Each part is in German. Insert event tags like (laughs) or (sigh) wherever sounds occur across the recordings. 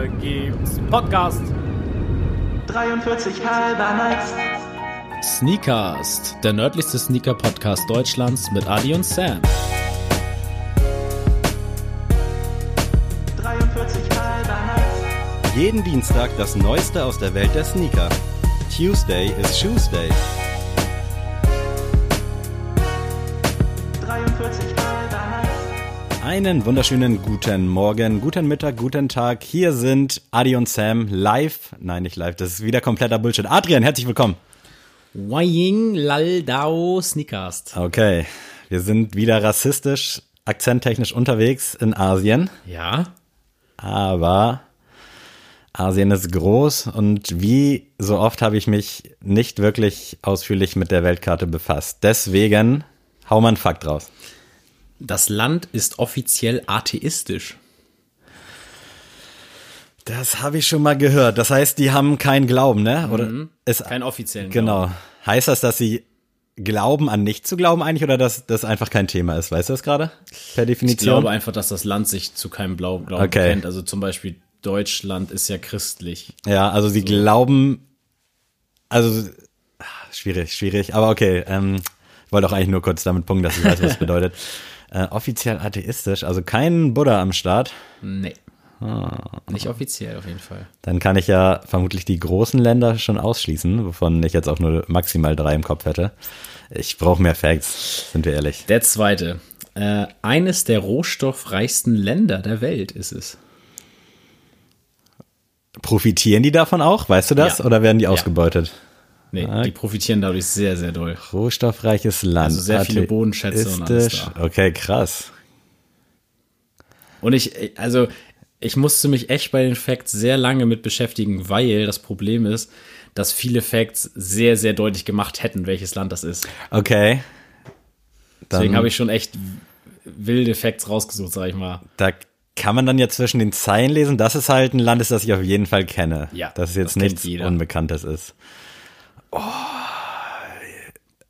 Hier gibt's Podcast. 43 halber Nights. Sneakast, der nördlichste Sneaker-Podcast Deutschlands mit Adi und Sam. 43 halber Nights. Jeden Dienstag das Neueste aus der Welt der Sneaker. Tuesday is Shoes Einen wunderschönen guten Morgen, guten Mittag, guten Tag. Hier sind Adi und Sam live. Nein, nicht live, das ist wieder kompletter Bullshit. Adrian, herzlich willkommen. Waying Laldao Sneakast. Okay, wir sind wieder rassistisch, akzenttechnisch unterwegs in Asien. Ja, Aber Asien ist groß und wie so oft habe ich mich nicht wirklich ausführlich mit der Weltkarte befasst. Deswegen hau mal einen Fakt raus. Das Land ist offiziell atheistisch. Das habe ich schon mal gehört. Das heißt, die haben keinen Glauben, ne? Oder ist Kein offiziellen. genau. Heißt das, dass sie glauben an nicht zu glauben eigentlich oder dass das einfach kein Thema ist? Weißt du das gerade? Per Ich Definition. glaube einfach, dass das Land sich zu keinem Blau Glauben Okay. kennt. Also zum Beispiel Deutschland ist ja christlich. ja, also sie glauben. Also schwierig, schwierig. Aber okay. Ähm, ich wollte auch eigentlich nur kurz damit punkten, dass ich weiß, was es bedeutet. (laughs) Äh, offiziell atheistisch, also kein Buddha am Start. Nee. Ah. Nicht offiziell auf jeden Fall. Dann kann ich ja vermutlich die großen Länder schon ausschließen, wovon ich jetzt auch nur maximal drei im Kopf hätte. Ich brauche mehr Facts, sind wir ehrlich. Der zweite. Äh, eines der rohstoffreichsten Länder der Welt ist es. Profitieren die davon auch? Weißt du das? Ja. Oder werden die Ja. Nee, Ah. die profitieren dadurch sehr, sehr doll. Rohstoffreiches Land. Also sehr viele Bodenschätze und alles da. Okay, krass. Und ich, also, ich musste mich echt bei den Facts sehr lange mit beschäftigen, weil das Problem ist, dass viele Facts sehr, sehr deutlich gemacht hätten, welches Land das ist. Okay. Dann, Deswegen habe ich schon echt wilde Facts rausgesucht, sag ich mal. Da kann man dann ja zwischen den Zeilen lesen, dass es halt ein Land ist, das ich auf jeden Fall kenne. Ja, Dass es jetzt das nichts. Unbekanntes ist. Oh.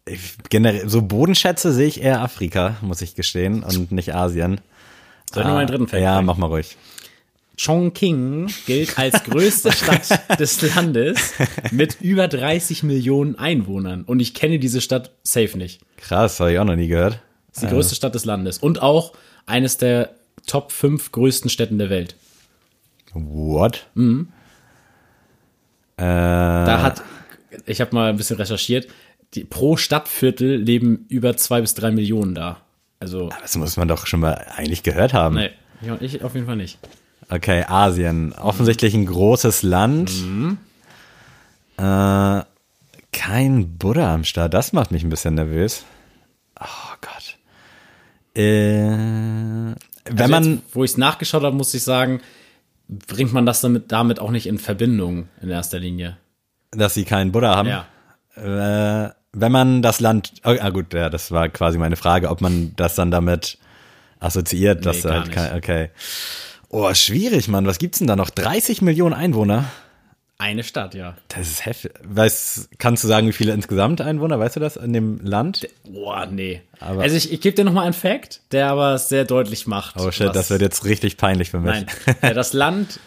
Ich, generell, so Bodenschätze sehe ich eher Afrika, muss ich gestehen, und nicht Asien. Soll ich noch mal einen dritten Fact Ah, Ja, mach mal ruhig. Chongqing gilt als größte Stadt (laughs) des Landes mit über 30 Millionen Einwohnern. Und ich kenne diese Stadt safe nicht. Krass, habe ich auch noch nie gehört. Das ist die größte Stadt des Landes. Und auch eines der Top 5 größten Städten der Welt. What? Mhm. Äh, Da hat, ich habe mal ein bisschen recherchiert, die, pro Stadtviertel leben über zwei bis drei Millionen da. Also, das muss man doch schon mal eigentlich gehört haben. nee, ich, ich auf jeden Fall nicht. Okay, Asien. Offensichtlich ein großes Land. Mhm. Äh, kein Buddha am Start. Das macht mich ein bisschen nervös. Oh Gott. Äh, wenn Also man. jetzt, wo ich es nachgeschaut habe, muss ich sagen, bringt man das damit, damit auch nicht in Verbindung in erster Linie. Dass sie keinen Buddha haben. Ja. Äh, wenn man das Land. Oh, ah, gut, ja, das war quasi meine Frage, ob man das dann damit assoziiert, dass Nee, halt kein. Okay. Oh, schwierig, Mann. Was gibt's denn da noch? 30 Millionen Einwohner? Eine Stadt, ja. Das ist heftig. Weißt, kannst du sagen, wie viele insgesamt Einwohner, weißt du das, in dem Land? Boah, nee. Aber- also ich, ich gebe dir noch mal einen Fact, der aber sehr deutlich macht. Oh shit, das wird jetzt richtig peinlich für mich. Nein, das Land,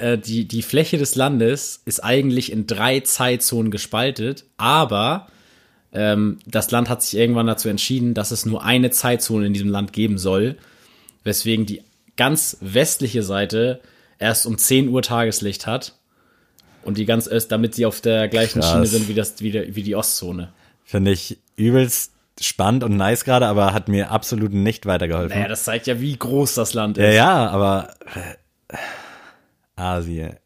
äh, die, die Fläche des Landes ist eigentlich in drei Zeitzonen gespaltet, aber ähm, das Land hat sich irgendwann dazu entschieden, dass es nur eine Zeitzone in diesem Land geben soll, weswegen die ganz westliche Seite erst um 10 Uhr Tageslicht hat und die ganz Öst, damit sie auf der gleichen Krass. Schiene sind wie, das, wie, der, wie die Ostzone. Finde ich übelst spannend und nice gerade, aber hat mir absolut nicht weitergeholfen. Naja, das zeigt ja, wie groß das Land ja, ist. ja, aber äh, Asien.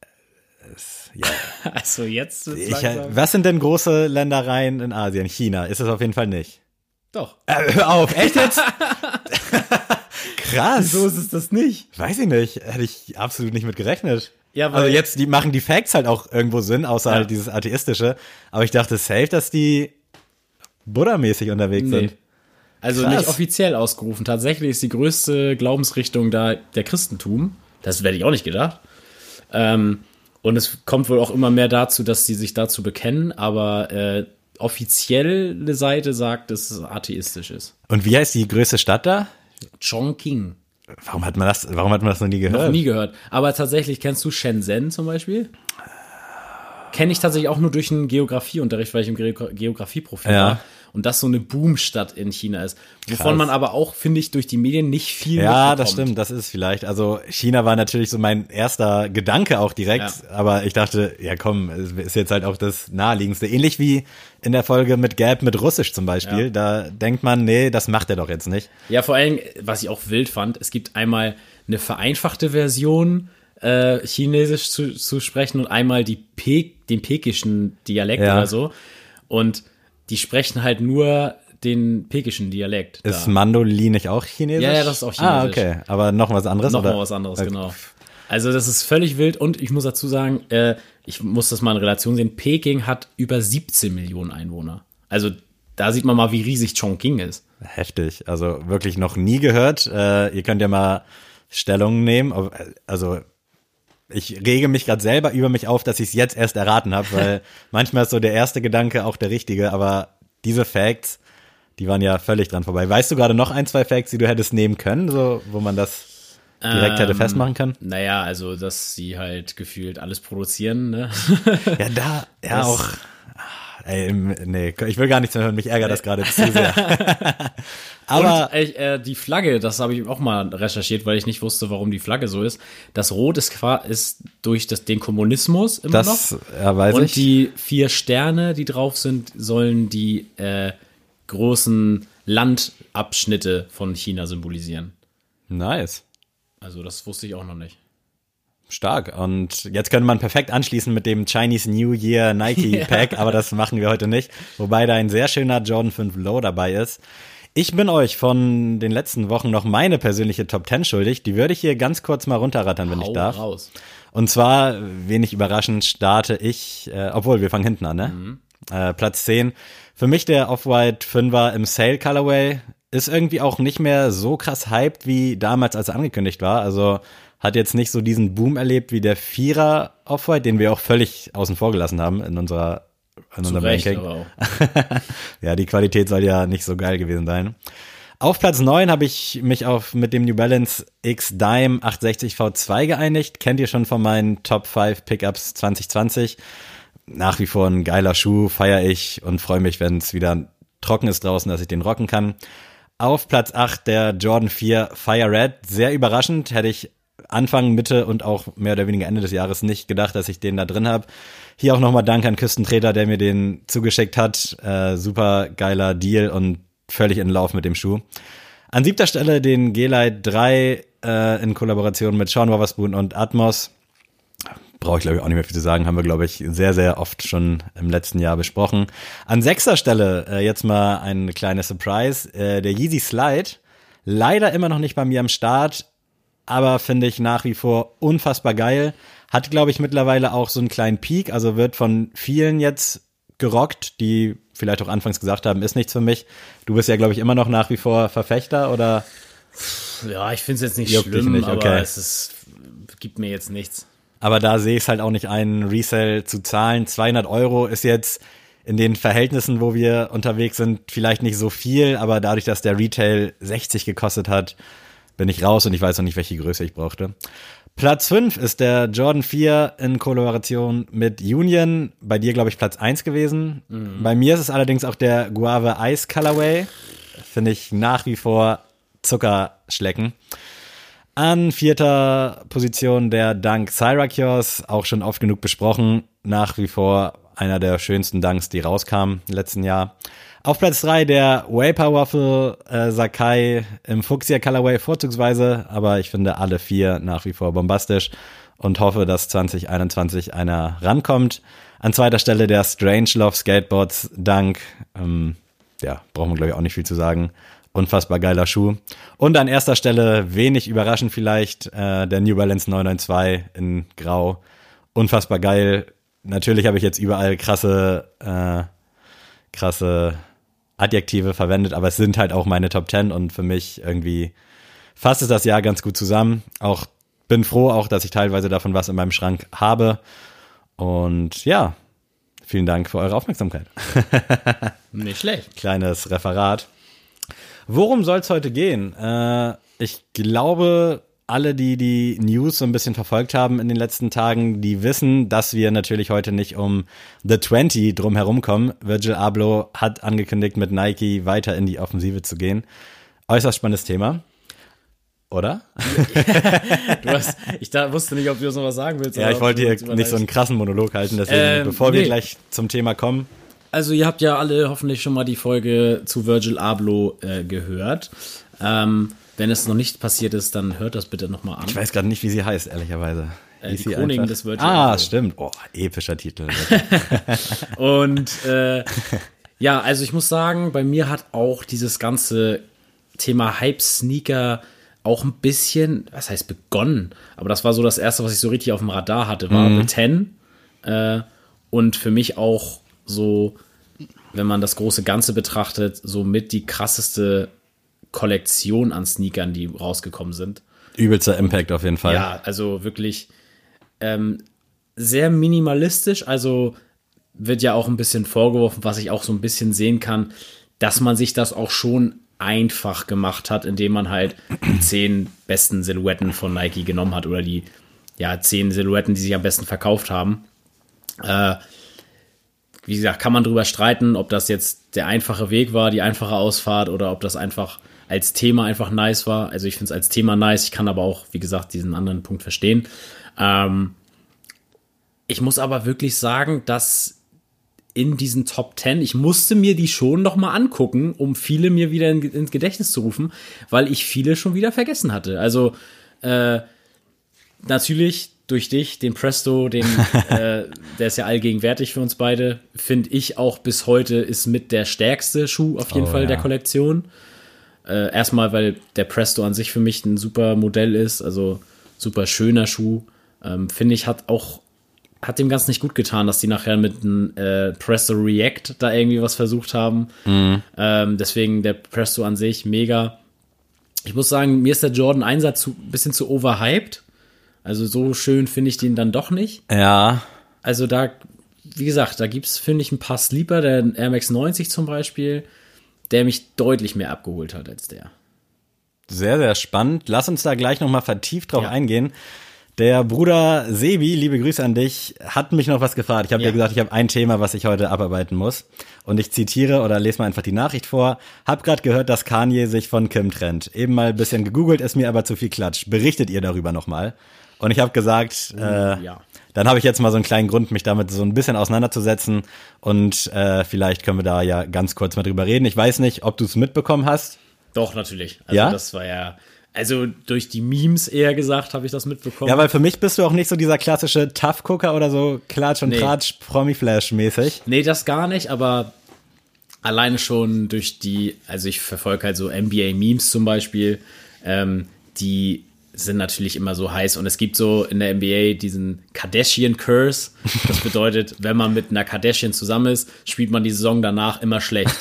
Ist, ja. (laughs) Also jetzt Ich, langsam- was sind denn große Ländereien in Asien? China ist es auf jeden Fall nicht. Doch. Äh, hör auf, echt jetzt? (laughs) Krass. So ist es das nicht. Weiß ich nicht. Hätte ich absolut nicht mit gerechnet. Ja, also jetzt, die machen die Facts halt auch irgendwo Sinn, außer Ja. halt dieses atheistische. Aber ich dachte safe, dass die Buddha-mäßig unterwegs Nee. sind. Also Krass. nicht offiziell ausgerufen. Tatsächlich ist die größte Glaubensrichtung da der Christentum. Das werde ich auch nicht gedacht. Ähm, und es kommt wohl auch immer mehr dazu, dass sie sich dazu bekennen, aber äh, offizielle Seite sagt, dass es atheistisch ist. Und wie heißt die größte Stadt da? Chongqing. Warum hat man das, warum hat man das noch nie gehört? Noch nie gehört. Aber tatsächlich, kennst du Shenzhen zum Beispiel? Kenne ich tatsächlich auch nur durch einen Geografieunterricht, weil ich im Geo- Geografieprofil Ja. war. Und das so eine Boomstadt in China ist. Wovon Krass. man aber auch, finde ich, durch die Medien nicht viel Ja, das stimmt, das ist vielleicht. Also China war natürlich so mein erster Gedanke auch direkt, Ja. aber ich dachte, ja komm, es ist jetzt halt auch das naheliegendste. Ähnlich wie in der Folge mit Gap mit Russisch zum Beispiel. Ja. Da denkt man, nee, das macht er doch jetzt nicht. Ja, vor allem, was ich auch wild fand, es gibt einmal eine vereinfachte Version, äh, Chinesisch zu, zu sprechen und einmal die Pe den pekischen Dialekt Ja. oder so. Und die sprechen halt nur den pekischen Dialekt. Ist da. Mandolin nicht auch Chinesisch? Ja, ja, das ist auch Ah, Chinesisch. okay. Aber noch was anderes? Noch oder? mal was anderes, Okay. genau. Also das ist völlig wild und ich muss dazu sagen, äh, ich muss das mal in Relation sehen, Peking hat über 17 Millionen Einwohner. Also da sieht man mal, wie riesig Chongqing ist. Heftig. Also wirklich noch nie gehört. Äh, ihr könnt ja mal Stellung nehmen. Also ich rege mich gerade selber über mich auf, dass ich es jetzt erst erraten habe, weil (laughs) manchmal ist so der erste Gedanke auch der richtige, aber diese Facts, die waren ja völlig dran vorbei. Weißt du gerade noch ein, zwei Facts, die du hättest nehmen können, so wo man das direkt hätte Ähm, festmachen können? Naja, also dass sie halt gefühlt alles produzieren, ne? Ja, da, ja Das- auch. Ey, nee, ich will gar nichts mehr hören, mich ärgert das gerade zu sehr. (laughs) aber und, äh, die Flagge, das habe ich auch mal recherchiert, weil ich nicht wusste, warum die Flagge so ist. Das Rot ist, ist durch das, den Kommunismus immer das noch. ja, weiß Und ich. die vier Sterne, die drauf sind, sollen die äh, großen Landabschnitte von China symbolisieren. nice. Also das wusste ich auch noch nicht. Stark. Und jetzt könnte man perfekt anschließen mit dem Chinese New Year Nike (laughs) Pack, aber das machen wir heute nicht. Wobei da ein sehr schöner Jordan 5 Low dabei ist. Ich bin euch von den letzten Wochen noch meine persönliche Top 10 schuldig. Die würde ich hier ganz kurz mal runterrattern, wenn Hau ich darf. raus. Und zwar, wenig überraschend, starte ich, äh, obwohl wir fangen hinten an, ne? Mhm. Äh, Platz 10. Für mich der Off-White 5er im Sale Colorway ist irgendwie auch nicht mehr so krass hyped wie damals, als er angekündigt war. Also hat jetzt nicht so diesen Boom erlebt wie der Vierer Off-White, den wir auch völlig außen vor gelassen haben in unserer in unserem Recht, Ranking. (laughs) Ja, die Qualität soll ja nicht so geil gewesen sein. Auf Platz 9 habe ich mich auf mit dem New Balance X Dime 860 V2 geeinigt. Kennt ihr schon von meinen Top 5 Pickups 2020. Nach wie vor ein geiler Schuh, feiere ich und freue mich, wenn es wieder trocken ist draußen, dass ich den rocken kann. Auf Platz 8 der Jordan 4 Fire Red. Sehr überraschend, hätte ich Anfang, Mitte und auch mehr oder weniger Ende des Jahres nicht gedacht, dass ich den da drin habe. Hier auch nochmal Dank an Küstentreter, der mir den zugeschickt hat. Äh, super geiler Deal und völlig in Lauf mit dem Schuh. An siebter Stelle den G-Lite 3 äh, in Kollaboration mit Sean Wotherspoon und Atmos. Brauche ich, glaube ich, auch nicht mehr viel zu sagen. Haben wir, glaube ich, sehr, sehr oft schon im letzten Jahr besprochen. An sechster Stelle äh, jetzt mal eine kleine Surprise. Äh, der Yeezy Slide. Leider immer noch nicht bei mir am Start, aber finde ich nach wie vor unfassbar geil. Hat, glaube ich, mittlerweile auch so einen kleinen Peak, also wird von vielen jetzt gerockt, die vielleicht auch anfangs gesagt haben, ist nichts für mich. Du bist ja, glaube ich, immer noch nach wie vor Verfechter oder? Ja, ich finde es jetzt nicht Juckt schlimm, nicht, aber okay. es ist, gibt mir jetzt nichts. Aber da sehe ich es halt auch nicht ein, Resell zu zahlen. 200 Euro ist jetzt in den Verhältnissen, wo wir unterwegs sind, vielleicht nicht so viel, aber dadurch, dass der Retail 60 gekostet hat, bin ich raus und ich weiß noch nicht, welche Größe ich brauchte. Platz 5 ist der Jordan 4 in Kollaboration mit Union. Bei dir, glaube ich, Platz 1 gewesen. Bei mir ist es allerdings auch der Guave Ice Colorway. Finde ich nach wie vor Zuckerschlecken. An vierter Position der Dunk Syracuse, auch schon oft genug besprochen. Nach wie vor einer der schönsten Dunks, die rauskamen im letzten Jahr. Auf Platz drei der Vapor Waffle äh, Sakai im Fuchsia Colorway vorzugsweise, aber ich finde alle vier nach wie vor bombastisch und hoffe, dass 2021 einer rankommt. An zweiter Stelle der Strange Love Skateboards Dunk. Ähm, ja, braucht man glaube ich auch nicht viel zu sagen. Unfassbar geiler Schuh. Und an erster Stelle, wenig überraschend vielleicht, äh, der New Balance 992 in Grau. Unfassbar geil. Natürlich habe ich jetzt überall krasse, äh, krasse Adjektive verwendet, aber es sind halt auch meine Top 10 und für mich irgendwie fasst es das Jahr ganz gut zusammen. Auch bin froh auch, dass ich teilweise davon was in meinem Schrank habe. Und ja, vielen Dank für eure Aufmerksamkeit. (laughs) Nicht schlecht. Kleines Referat. Worum soll es heute gehen? Äh, ich glaube, alle, die die News so ein bisschen verfolgt haben in den letzten Tagen, die wissen, dass wir natürlich heute nicht um The 20 drum herum kommen. Virgil Abloh hat angekündigt, mit Nike weiter in die Offensive zu gehen. Äußerst spannendes Thema. Oder? (laughs) Du hast, ich da, wusste nicht, ob du noch was sagen willst. Ja, ich wollte hier nicht so einen krassen Monolog halten, deswegen, Ähm, bevor wir nee. gleich zum Thema kommen. Also ihr habt ja alle hoffentlich schon mal die Folge zu Virgil Abloh äh, gehört. Ähm, wenn es noch nicht passiert ist, dann hört das bitte nochmal an. Ich weiß gerade nicht, wie sie heißt, ehrlicherweise. Äh, die Chroniken einfach- des Virgil Ah, Abloh. stimmt. Oh, epischer Titel. (laughs) Und äh, ja, also ich muss sagen, bei mir hat auch dieses ganze Thema Hype-Sneaker auch ein bisschen, was heißt begonnen, aber das war so das erste, was ich so richtig auf dem Radar hatte, war The Ten. Äh, und für mich auch so, wenn man das große Ganze betrachtet, so mit die krasseste Kollektion an Sneakern, die rausgekommen sind. Übelster Impact auf jeden Fall. Ja, also wirklich ähm, sehr minimalistisch. Also wird ja auch ein bisschen vorgeworfen, was ich auch so ein bisschen sehen kann, dass man sich das auch schon einfach gemacht hat, indem man halt die zehn besten Silhouetten von Nike genommen hat oder die ja zehn Silhouetten, die sich am besten verkauft haben. Äh, wie gesagt, kann man drüber streiten, ob das jetzt der einfache Weg war, die einfache Ausfahrt oder ob das einfach als Thema einfach nice war. Also ich finde es als Thema nice, ich kann aber auch, wie gesagt, diesen anderen Punkt verstehen. Ähm, ich muss aber wirklich sagen, dass in diesen Top 10, ich musste mir die schon noch mal angucken, um viele mir wieder in, ins Gedächtnis zu rufen, weil ich viele schon wieder vergessen hatte. Also äh, natürlich durch dich, den Presto, den, (laughs) äh, der ist ja allgegenwärtig für uns beide, finde ich auch bis heute ist mit der stärkste Schuh auf jeden Oh, Fall ja. der Kollektion. Äh, erstmal, weil der Presto an sich für mich ein super Modell ist, also super schöner Schuh. Ähm, finde ich, hat auch, hat dem Ganzen nicht gut getan, dass die nachher mit einem äh, Presto React da irgendwie was versucht haben. Ähm, deswegen der Presto an sich mega. Ich muss sagen, mir ist der Jordan 1er zu, bisschen zu overhyped. Also so schön finde ich den dann doch nicht. Ja, Also da, wie gesagt, da gibt es, finde ich, ein paar Sleeper, der Air Max 90 zum Beispiel, der mich deutlich mehr abgeholt hat als der. sehr, sehr spannend. Lass uns da gleich nochmal vertieft drauf Ja. eingehen. Der Bruder Sebi, liebe Grüße an dich, hat mich noch was gefragt. Ich habe Ja. dir gesagt, ich habe ein Thema, was ich heute abarbeiten muss. Und ich zitiere oder lese mal einfach die Nachricht vor. Hab gerade gehört, dass Kanye sich von Kim trennt. Eben mal ein bisschen gegoogelt, ist mir aber zu viel Klatsch. Berichtet ihr darüber nochmal? Und ich habe gesagt, äh, ja. Dann habe ich jetzt mal so einen kleinen Grund, mich damit so ein bisschen auseinanderzusetzen. Und äh, vielleicht können wir da ja ganz kurz mal drüber reden. Ich weiß nicht, ob du es mitbekommen hast. Doch, natürlich. Also Ja? das war ja, also durch die Memes eher gesagt, habe ich das mitbekommen. Ja, weil für mich bist du auch nicht so dieser klassische Tough-Gucker oder so Klatsch und Nee. Tratsch Promi-Flash-mäßig. Nee, das gar nicht, aber alleine schon durch die, also ich verfolge halt so NBA-Memes zum Beispiel, ähm, die sind natürlich immer so heiß und es gibt so in der NBA diesen Kardashian Curse. Das bedeutet, (laughs) wenn man mit einer Kardashian zusammen ist, spielt man die Saison danach immer schlecht.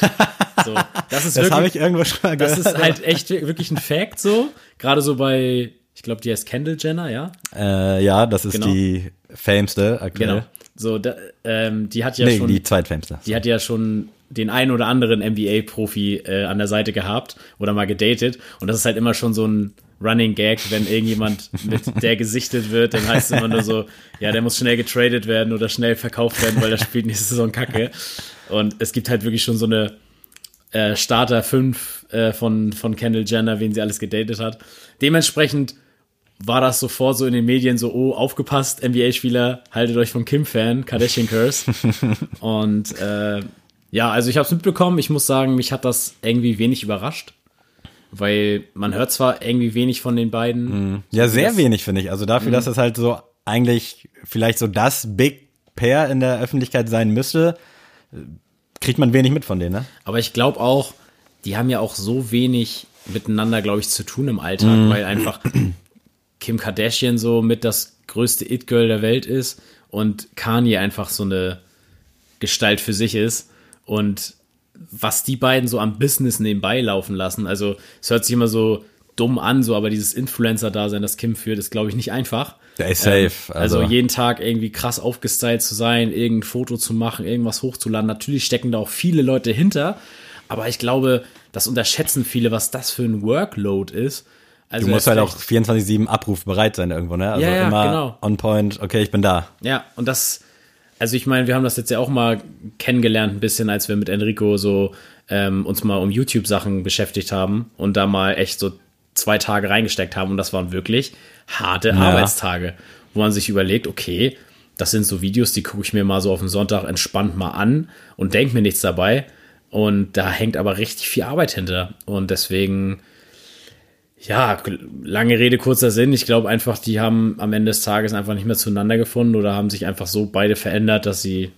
So, das ist Das habe wirklich, ich irgendwo schon mal das gehört. ist halt echt wirklich ein Fact so. Gerade so bei, ich glaube, die heißt Kendall Jenner, ja? äh, ja, das ist Genau. die fameste aktuell. Genau. So, da, ähm, die hat ja Nee, schon. die zweitfameste. die hat ja schon den einen oder anderen NBA-Profi äh, an der Seite gehabt oder mal gedatet. Und das ist halt immer schon so ein Running Gag, wenn irgendjemand mit (laughs) der gesichtet wird, dann heißt es immer nur so, ja, der muss schnell getradet werden oder schnell verkauft werden, weil der spielt nächste Saison Kacke. Und es gibt halt wirklich schon so eine äh, Starter 5 äh, von, von Kendall Jenner, wen sie alles gedatet hat. Dementsprechend war das sofort so in den Medien so, oh, aufgepasst, NBA-Spieler, haltet euch von Kim-Fan, Kardashian Curse. (laughs) Und äh, ja, also ich habe es mitbekommen. Ich muss sagen, mich hat das irgendwie wenig überrascht, weil man hört zwar irgendwie wenig von den beiden. Ja, sehr das- wenig, finde ich. Also dafür, Mhm. dass es halt so eigentlich vielleicht so das Big Pair in der Öffentlichkeit sein müsste, kriegt man wenig mit von denen, ne? Aber ich glaube auch, die haben ja auch so wenig miteinander, glaube ich, zu tun im Alltag, weil einfach Kim Kardashian so mit das größte It-Girl der Welt ist und Kanye einfach so eine Gestalt für sich ist. Und was die beiden so am Business nebenbei laufen lassen, also es hört sich immer so dumm an, so, aber dieses Influencer-Dasein, das Kim führt, ist, glaube ich, nicht einfach. Der ist safe. Also, also jeden Tag irgendwie krass aufgestylt zu sein, irgendein Foto zu machen, irgendwas hochzuladen. Natürlich stecken da auch viele Leute hinter, aber ich glaube, das unterschätzen viele, was das für ein Workload ist. Also du musst halt auch 24-7 abrufbereit sein irgendwo, ne? Also Ja, ja, immer genau. on point, okay, ich bin da. Ja, und das, also ich meine, wir haben das jetzt ja auch mal kennengelernt, ein bisschen, als wir mit Enrico so ähm, uns mal um YouTube-Sachen beschäftigt haben und da mal echt so zwei Tage reingesteckt haben und das waren wirklich harte Arbeitstage, wo man sich überlegt, okay, das sind so Videos, die gucke ich mir mal so auf den Sonntag entspannt mal an und denke mir nichts dabei und da hängt aber richtig viel Arbeit hinter und deswegen ja, lange Rede, kurzer Sinn. Ich glaube einfach, die haben am Ende des Tages einfach nicht mehr zueinander gefunden oder haben sich einfach so beide verändert, dass sie,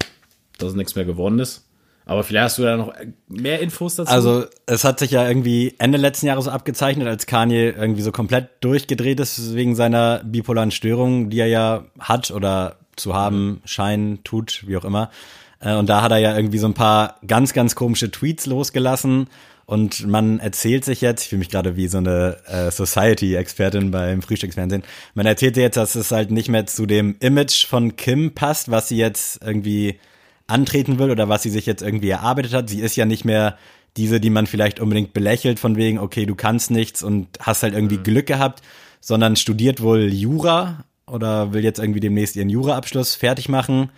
dass nichts mehr geworden ist. Aber vielleicht hast du da noch mehr Infos dazu. Also es hat sich ja irgendwie Ende letzten Jahres so abgezeichnet, als Kanye irgendwie so komplett durchgedreht ist wegen seiner bipolaren Störung, die er ja hat oder zu haben scheinen, tut, wie auch immer. Äh, Und da hat er ja irgendwie so ein paar ganz, ganz komische Tweets losgelassen. Und man erzählt sich jetzt, ich fühle mich gerade wie so eine äh, Society-Expertin beim Frühstücksfernsehen, man erzählt sich jetzt, dass es halt nicht mehr zu dem Image von Kim passt, was sie jetzt irgendwie antreten will oder was sie sich jetzt irgendwie erarbeitet hat. Sie ist ja nicht mehr diese, die man vielleicht unbedingt belächelt von wegen, okay, du kannst nichts und hast halt irgendwie Glück gehabt, sondern studiert wohl Jura oder will jetzt irgendwie demnächst ihren Jura-Abschluss fertig machen,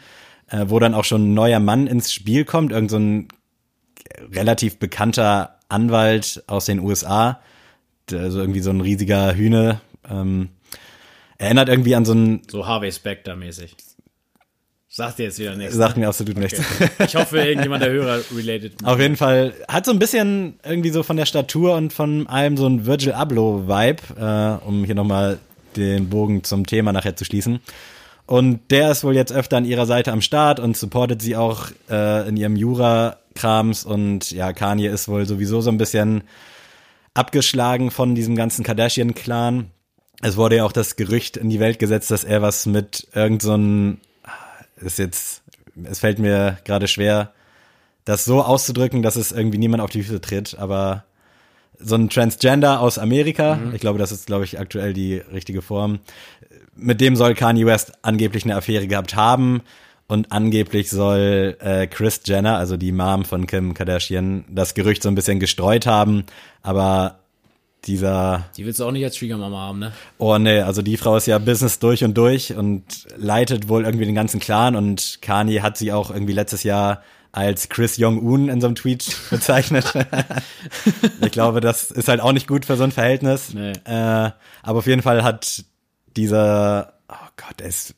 äh, wo dann auch schon ein neuer Mann ins Spiel kommt, irgend so ein relativ bekannter Anwalt aus den USA, also irgendwie so ein riesiger Hühne, ähm, erinnert irgendwie an so einen, so Harvey Specter mäßig. Sagt dir jetzt wieder nichts. sagt mir absolut nichts. Ich hoffe, irgendjemand der Hörer related. (laughs) Auf jeden Fall hat so ein bisschen irgendwie so von der Statur und von allem so ein Virgil Abloh-Vibe, äh, um hier nochmal den Bogen zum Thema nachher zu schließen. Und der ist wohl jetzt öfter an ihrer Seite am Start und supportet sie auch äh, in ihrem Jura-Krams. Und ja, Kanye ist wohl sowieso so ein bisschen abgeschlagen von diesem ganzen Kardashian-Clan. Es wurde ja auch das Gerücht in die Welt gesetzt, dass er was mit irgend so ein, ist jetzt, es fällt mir gerade schwer, das so auszudrücken, dass es irgendwie niemand auf die Füße tritt, aber so ein Transgender aus Amerika, ich glaube, das ist, glaube ich, aktuell die richtige Form, mit dem soll Kanye West angeblich eine Affäre gehabt haben und angeblich soll äh, Chris Jenner, also die Mom von Kim Kardashian, das Gerücht so ein bisschen gestreut haben, aber dieser Die willst du auch nicht als Schwiegermama haben, ne? Oh nee, also die Frau ist ja Business durch und durch und leitet wohl irgendwie den ganzen Clan und Kanye hat sie auch irgendwie letztes Jahr als Chris Jong-un in so einem Tweet (laughs) bezeichnet. (laughs) ich glaube, das ist halt auch nicht gut für so ein Verhältnis. Nee. Äh, aber auf jeden Fall hat dieser, oh Gott, er ist,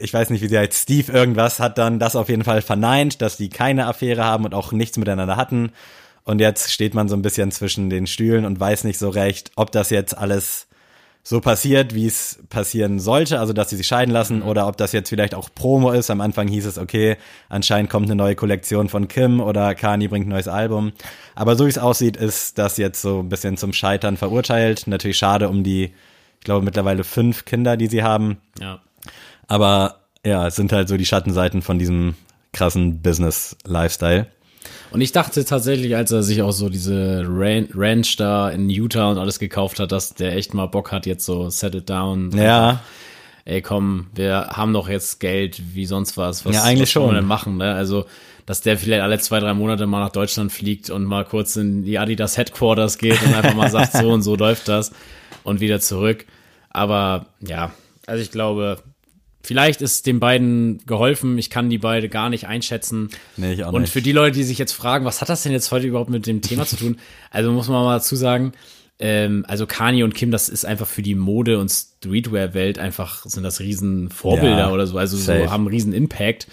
ich weiß nicht, wie sie heißt, Steve irgendwas, hat dann das auf jeden Fall verneint, dass die keine Affäre haben und auch nichts miteinander hatten. Und jetzt steht man so ein bisschen zwischen den Stühlen und weiß nicht so recht, ob das jetzt alles so passiert, wie es passieren sollte, also dass sie sich scheiden lassen, oder ob das jetzt vielleicht auch Promo ist. Am Anfang hieß es, okay, anscheinend kommt eine neue Kollektion von Kim oder Kanye bringt ein neues Album. Aber so wie es aussieht, ist das jetzt so ein bisschen zum Scheitern verurteilt. Natürlich schade um die, ich glaube, mittlerweile fünf Kinder, die sie haben. Ja. Aber ja, es sind halt so die Schattenseiten von diesem krassen Business-Lifestyle. Und ich dachte tatsächlich, als er sich auch so diese Ran Ranch da in Utah und alles gekauft hat, dass der echt mal Bock hat, jetzt so settled down. Ja, Ey, komm, wir haben doch jetzt Geld wie sonst was. Was, Ja, eigentlich was wollen wir schon. denn machen, ne? Also, dass der vielleicht alle zwei, drei Monate mal nach Deutschland fliegt und mal kurz in die Adidas Headquarters geht und einfach mal sagt, (laughs) so und so läuft das und wieder zurück. Aber ja, also ich glaube, vielleicht ist den beiden geholfen. Ich kann die beide gar nicht einschätzen. Nee, ich auch Und nicht. für die Leute, die sich jetzt fragen, was hat das denn jetzt heute überhaupt mit dem Thema zu tun? (laughs) Also muss man mal dazu sagen, ähm, also Kanye und Kim, das ist einfach für die Mode- und Streetwear-Welt einfach, sind das riesen Vorbilder Ja, oder so, also so haben einen riesen Impact.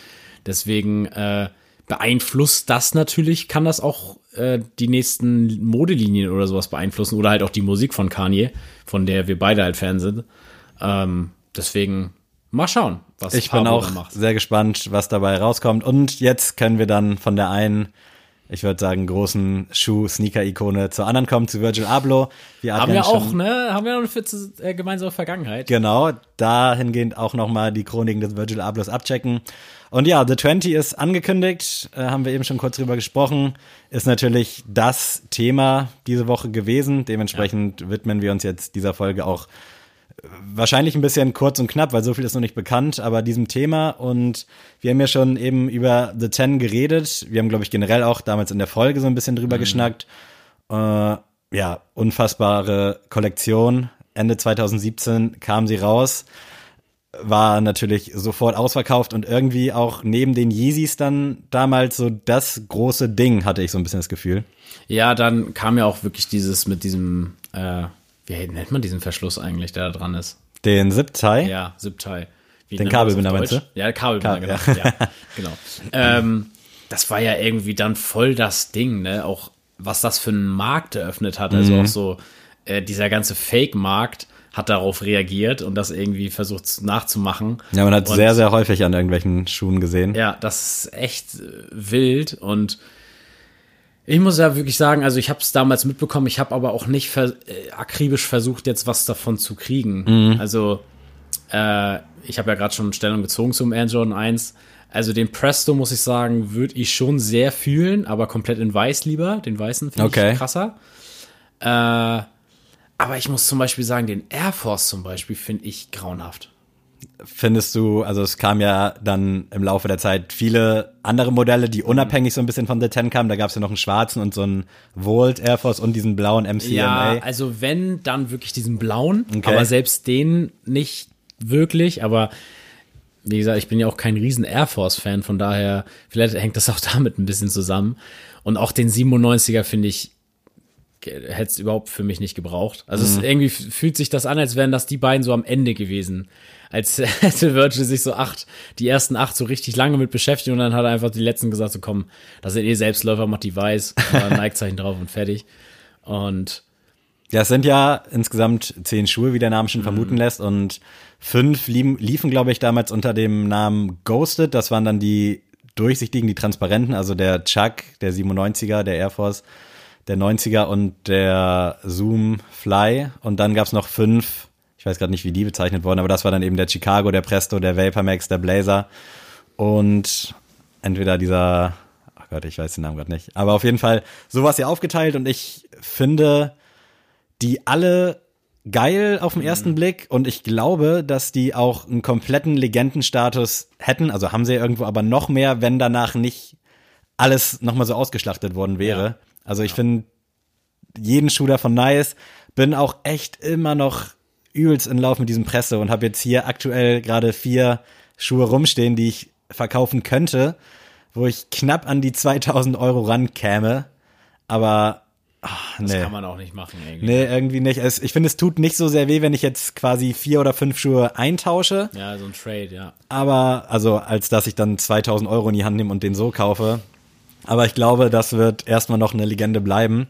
Deswegen äh, beeinflusst das natürlich, kann das auch äh, die nächsten Modelinien oder sowas beeinflussen oder halt auch die Musik von Kanye, von der wir beide halt Fan sind. Ähm, deswegen mal schauen, was Ich bin Pablo auch da macht. sehr gespannt, was dabei rauskommt. Und jetzt können wir dann von der einen, ich würde sagen, großen Schuh-Sneaker-Ikone zur anderen kommen, zu Virgil Abloh. Wir Haben wir auch, ne? Haben wir auch eine äh, gemeinsame Vergangenheit. Genau, dahingehend auch nochmal die Chroniken des Virgil Ablohs abchecken. Und ja, The 20 ist angekündigt, äh, haben wir eben schon kurz drüber gesprochen, ist natürlich das Thema diese Woche gewesen. Dementsprechend widmen wir uns jetzt dieser Folge auch wahrscheinlich ein bisschen kurz und knapp, weil so viel ist noch nicht bekannt, aber diesem Thema. Und wir haben ja schon eben über The 10 geredet. Wir haben, glaube ich, generell auch damals in der Folge so ein bisschen drüber geschnackt. Äh, ja, unfassbare Kollektion. Ende 2017 kam sie raus, war natürlich sofort ausverkauft und irgendwie auch neben den Yeezys dann damals so das große Ding, hatte ich so ein bisschen das Gefühl. Ja, dann kam ja auch wirklich dieses mit diesem, äh, wie nennt man diesen Verschluss eigentlich, der da dran ist? Den Zip-Tie. Ja, Zip-Tie. Wie Den Kabelbinder, meinst Deutsch? Ja, Kabelbinder, Kabel, genau. Ja. genau. Ähm, das war ja irgendwie dann voll das Ding, ne? Auch was das für einen Markt eröffnet hat. Also Mhm. auch so äh, dieser ganze Fake-Markt hat darauf reagiert und das irgendwie versucht nachzumachen. Ja, man hat Und- sehr, sehr häufig an irgendwelchen Schuhen gesehen. Ja, das ist echt wild und ich muss ja wirklich sagen, also ich habe es damals mitbekommen, ich habe aber auch nicht ver äh, akribisch versucht, jetzt was davon zu kriegen. Also äh, ich habe ja gerade schon Stellung gezogen zum Air Jordan 1. Also den Presto, muss ich sagen, würde ich schon sehr fühlen, aber komplett in weiß lieber. Den weißen finde Okay. ich krasser. Äh, aber ich muss zum Beispiel sagen, den Air Force zum Beispiel finde ich grauenhaft. Findest du, also es kam ja dann im Laufe der Zeit viele andere Modelle, die unabhängig so ein bisschen von The Ten kamen. Da gab es ja noch einen schwarzen und so einen Volt Air Force und diesen blauen MCMA. Ja, also wenn, dann wirklich diesen blauen, Okay. aber selbst den nicht wirklich, aber wie gesagt, ich bin ja auch kein riesen Air Force Fan, von daher, vielleicht hängt das auch (laughs) damit ein bisschen zusammen. Und auch den 97er finde ich, hätte es überhaupt für mich nicht gebraucht. Also Mhm. irgendwie fühlt sich das an, als wären das die beiden so am Ende gewesen. Als (laughs) hätte Virgil sich so acht, die ersten acht so richtig lange mit beschäftigt und dann hat er einfach die letzten gesagt, so komm, das sind eh Selbstläufer, mach die weiß, (laughs) Nike-Zeichen drauf und fertig. Und Ja, es sind ja insgesamt zehn Schuhe, wie der Name Mhm. schon vermuten lässt. Und fünf liefen, liefen glaube ich, damals unter dem Namen Ghosted. Das waren dann die durchsichtigen, die transparenten. Also der Chuck, der 97er, der Air Force, der 90er und der Zoom Fly. Und dann gab's noch fünf, ich weiß gerade nicht, wie die bezeichnet wurden, aber das war dann eben der Chicago, der Presto, der Vapor Max, der Blazer. Und entweder dieser, ach Gott, ich weiß den Namen gerade nicht. Aber auf jeden Fall, sowas ja aufgeteilt und ich finde, die alle geil auf den ersten Blick und ich glaube, dass die auch einen kompletten Legendenstatus hätten. Also haben sie ja irgendwo aber noch mehr, wenn danach nicht alles nochmal so ausgeschlachtet worden wäre. Ja. Also ich finde jeden Schuh davon nice. Bin auch echt immer noch übelst in Lauf mit diesem Presse und habe jetzt hier aktuell gerade vier Schuhe rumstehen, die ich verkaufen könnte, wo ich knapp an die 2000 Euro rankäme. Aber ach, das nee. kann man auch nicht machen irgendwie. Nee, irgendwie nicht. Es, ich finde, es tut nicht so sehr weh, wenn ich jetzt quasi vier oder fünf Schuhe eintausche. Ja, so ein Trade, ja. Aber, also, als dass ich dann 2000 Euro in die Hand nehme und den so kaufe. Aber ich glaube, das wird erstmal noch eine Legende bleiben.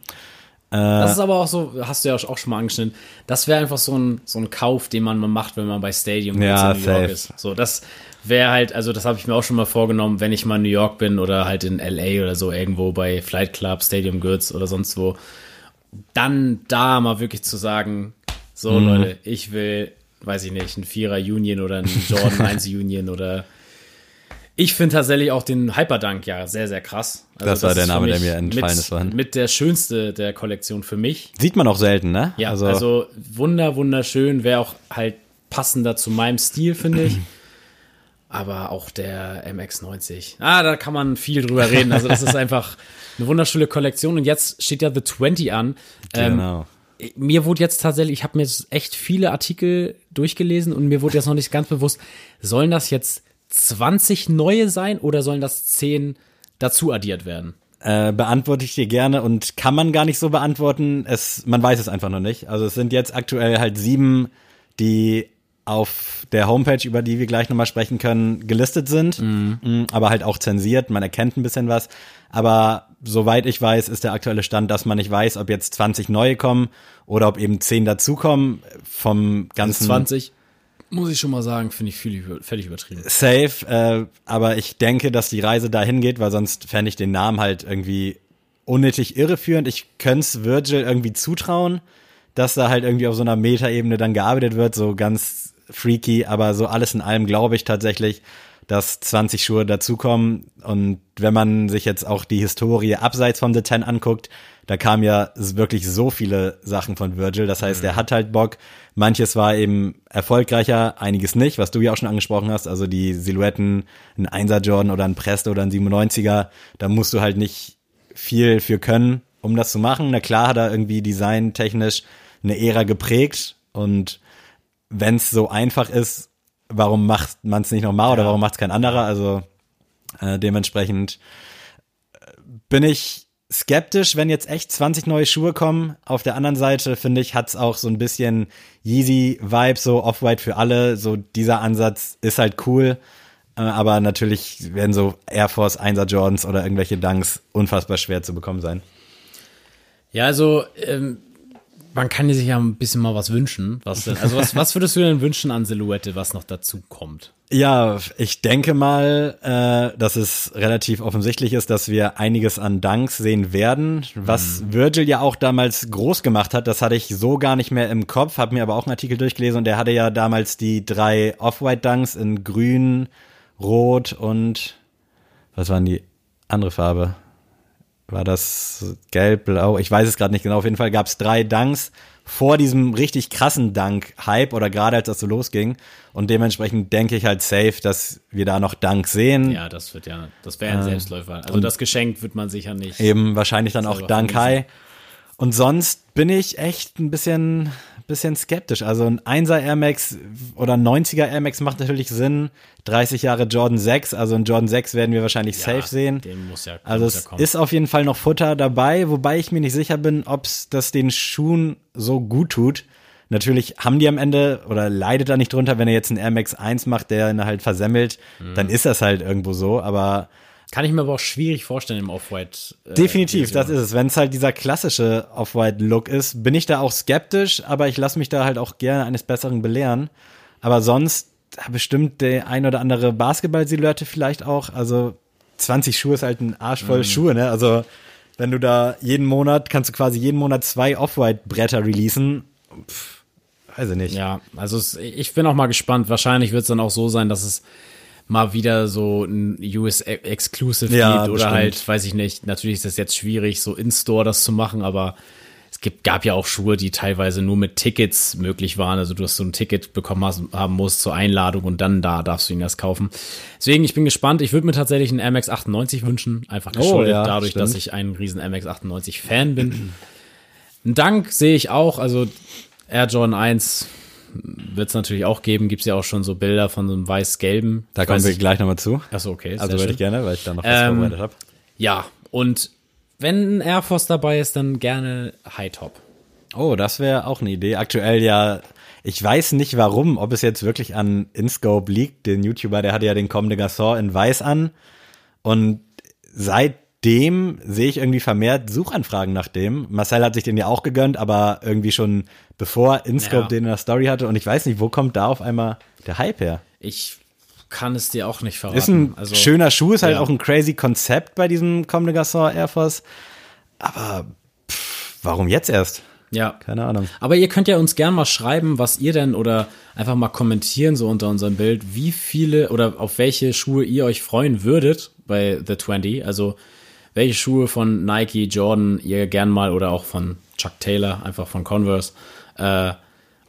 Das ist aber auch so, hast du ja auch schon mal angeschnitten, das wäre einfach so ein, so ein Kauf, den man mal macht, wenn man bei Stadium Ja, in New York safe. ist. So, das wäre halt, also das habe ich mir auch schon mal vorgenommen, wenn ich mal in New York bin oder halt in LA oder so irgendwo bei Flight Club, Stadium Goods oder sonst wo, dann da mal wirklich zu sagen, so Mhm. Leute, ich will, weiß ich nicht, ein Vierer Union oder ein (laughs) Jordan 1 Union oder ich finde tatsächlich auch den Hyperdunk ja sehr, sehr krass. Also Das war der Name, der mir entfallen mit, ist vorhin. Mit der schönste der Kollektion für mich. Sieht man auch selten, ne? Ja, also, wunder, wunderschön, wäre auch halt passender zu meinem Stil, finde ich. (clears throat) Aber auch der MX90. Ah, da kann man viel drüber reden. Also, das ist (laughs) einfach eine wunderschöne Kollektion. Und jetzt steht ja The 20 an. Ähm, genau. mir wurde jetzt tatsächlich, ich habe mir jetzt echt viele Artikel durchgelesen und mir wurde jetzt noch nicht ganz bewusst, sollen das jetzt 20 neue sein oder sollen das 10 dazu addiert werden? Äh, beantworte ich dir gerne und kann man gar nicht so beantworten. Es, man weiß es einfach noch nicht. Also es sind jetzt aktuell halt sieben, die auf der Homepage, über die wir gleich nochmal sprechen können, gelistet sind, Mm, aber halt auch zensiert. Man erkennt ein bisschen was. Aber soweit ich weiß, ist der aktuelle Stand, dass man nicht weiß, ob jetzt 20 neue kommen oder ob eben 10 dazukommen. Vom ganzen 20, muss ich schon mal sagen, finde ich völlig, über- völlig übertrieben. safe, äh, aber ich denke, dass die Reise dahin geht, weil sonst fände ich den Namen halt irgendwie unnötig irreführend. Ich könnte es Virgil irgendwie zutrauen, dass da halt irgendwie auf so einer Metaebene dann gearbeitet wird, so ganz freaky, aber so alles in allem glaube ich tatsächlich, dass 20 Schuhe dazukommen. Und wenn man sich jetzt auch die Historie abseits von The Ten anguckt, da kamen ja wirklich so viele Sachen von Virgil. Das heißt, er hat halt Bock. Manches war eben erfolgreicher, einiges nicht, was du ja auch schon angesprochen hast. Also die Silhouetten, ein 1er Jordan oder ein Presto oder ein 97er, da musst du halt nicht viel für können. um das zu machen. Na klar hat er irgendwie designtechnisch eine Ära geprägt und wenn es so einfach ist, warum macht man es nicht nochmal oder Ja. warum macht es kein anderer? Also äh, dementsprechend äh, bin ich skeptisch, wenn jetzt echt 20 neue Schuhe kommen. Auf der anderen Seite finde ich, hat's auch so ein bisschen Yeezy-Vibe, so Off-White für alle. So dieser Ansatz ist halt cool. Äh, Aber natürlich werden so Air Force 1er Jordans oder irgendwelche Dunks unfassbar schwer zu bekommen sein. Ja, also ähm, man kann sich ja ein bisschen mal was wünschen. Was denn, also was, was würdest du denn wünschen an Silhouette, was noch dazu kommt? Ja, ich denke mal, äh, dass es relativ offensichtlich ist, dass wir einiges an Dunks sehen werden. Was Virgil ja auch damals groß gemacht hat, das hatte ich so gar nicht mehr im Kopf, habe mir aber auch einen Artikel durchgelesen und der hatte ja damals die drei Off-White Dunks in grün, rot und was waren die andere Farbe? War das gelb, blau? Ich weiß es gerade nicht genau. Auf jeden Fall gab es drei Dunks vor diesem richtig krassen Dunk-Hype oder gerade als das so losging. Und dementsprechend denke ich halt safe, dass wir da noch Dunks sehen. Ja, das wird ja, das wäre ein Selbstläufer. Also das Geschenk wird man sicher nicht. Eben wahrscheinlich dann auch vermiesen. High. Und sonst bin ich echt ein bisschen, bisschen skeptisch. Also ein 1er Air Max oder ein 90er Air Max macht natürlich Sinn. 30 Jahre Jordan 6, also ein Jordan 6 werden wir wahrscheinlich Ja, safe sehen. Den muss ja, Also muss ja es kommen. ist auf jeden Fall noch Futter dabei, wobei ich mir nicht sicher bin, ob es das den Schuhen so gut tut. Natürlich haben die am Ende oder leidet da nicht drunter, wenn er jetzt einen Air Max 1 macht, der ihn halt versemmelt, Mhm. dann ist das halt irgendwo so, aber Kann ich mir aber auch schwierig vorstellen im Off-White. Äh, definitiv, das ist es. Wenn es halt dieser klassische Off-White-Look ist, bin ich da auch skeptisch, aber ich lasse mich da halt auch gerne eines Besseren belehren. Aber sonst bestimmt der ein oder andere Basketball-Silhouette vielleicht auch. Also 20 Schuhe ist halt ein Arsch Mhm. voll Schuhe, ne? Also wenn du da jeden Monat, kannst du quasi jeden Monat zwei Off-White-Bretter releasen. Pff, weiß ich nicht. Ja, also es, ich bin auch mal gespannt. Wahrscheinlich wird es dann auch so sein, dass es mal wieder so ein US Exclusive Ja, gibt oder bestimmt. halt, weiß ich nicht. Natürlich ist es jetzt schwierig, so in Store das zu machen, aber es gibt, gab ja auch Schuhe, die teilweise nur mit Tickets möglich waren. Also du hast so ein Ticket bekommen hast, haben musst zur Einladung und dann da darfst du ihn erst kaufen. Deswegen, ich bin gespannt. Ich würde mir tatsächlich einen Max 98 wünschen. Einfach geschuldet ja, dadurch, stimmt. dass ich ein riesen Max 98 Fan bin. Ein Dank sehe ich auch. Also Air Jordan 1 wird es natürlich auch geben. Gibt es ja auch schon so Bilder von so einem weiß-gelben. Da kommen wir gleich nochmal zu. Achso, okay. Also würde ich gerne, weil ich da noch was Ähm, vorbereitet habe. Ja, und wenn ein Air Force dabei ist, dann gerne High Top. Oh, das wäre auch eine Idee. Aktuell ja, ich weiß nicht warum, ob es jetzt wirklich an InScope liegt. Den YouTuber, der hatte ja den Comme de Garçon in Weiß an. Und seitdem sehe ich irgendwie vermehrt Suchanfragen nach dem. Marcel hat sich den ja auch gegönnt, aber irgendwie schon bevor InScope Ja. den in der Story hatte. Und ich weiß nicht, wo kommt da auf einmal der Hype her? Ich kann es dir auch nicht verraten. Ist ein also, schöner Schuh, ist halt ja. auch ein crazy Konzept bei diesem Comme de Garçon Air Force. Aber pff, warum jetzt erst? Ja. Keine Ahnung. Aber ihr könnt ja uns gern mal schreiben, was ihr denn oder einfach mal kommentieren so unter unserem Bild, wie viele oder auf welche Schuhe ihr euch freuen würdet bei The 20. Also welche Schuhe von Nike, Jordan ihr gern mal oder auch von Chuck Taylor, einfach von Converse, äh,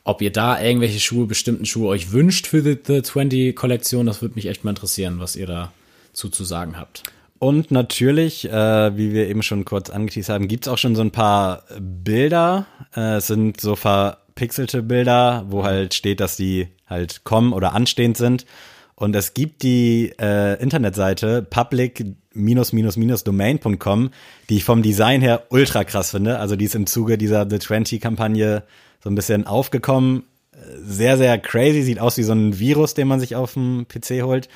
ob ihr da irgendwelche Schuhe, bestimmten Schuhe euch wünscht für die The 20 Kollektion, das würde mich echt mal interessieren, was ihr da zu, sagen habt. Und natürlich, äh, wie wir eben schon kurz angeteased haben, gibt's auch schon so ein paar Bilder. Äh, es sind so verpixelte Bilder, wo halt steht, dass die halt kommen oder anstehend sind. Und es gibt die äh, Internetseite public-domain.com, die ich vom Design her ultra krass finde. Also die ist im Zuge dieser The 20-Kampagne so ein bisschen aufgekommen. Sehr, sehr crazy. Sieht aus wie so ein Virus, den man sich auf dem PC holt.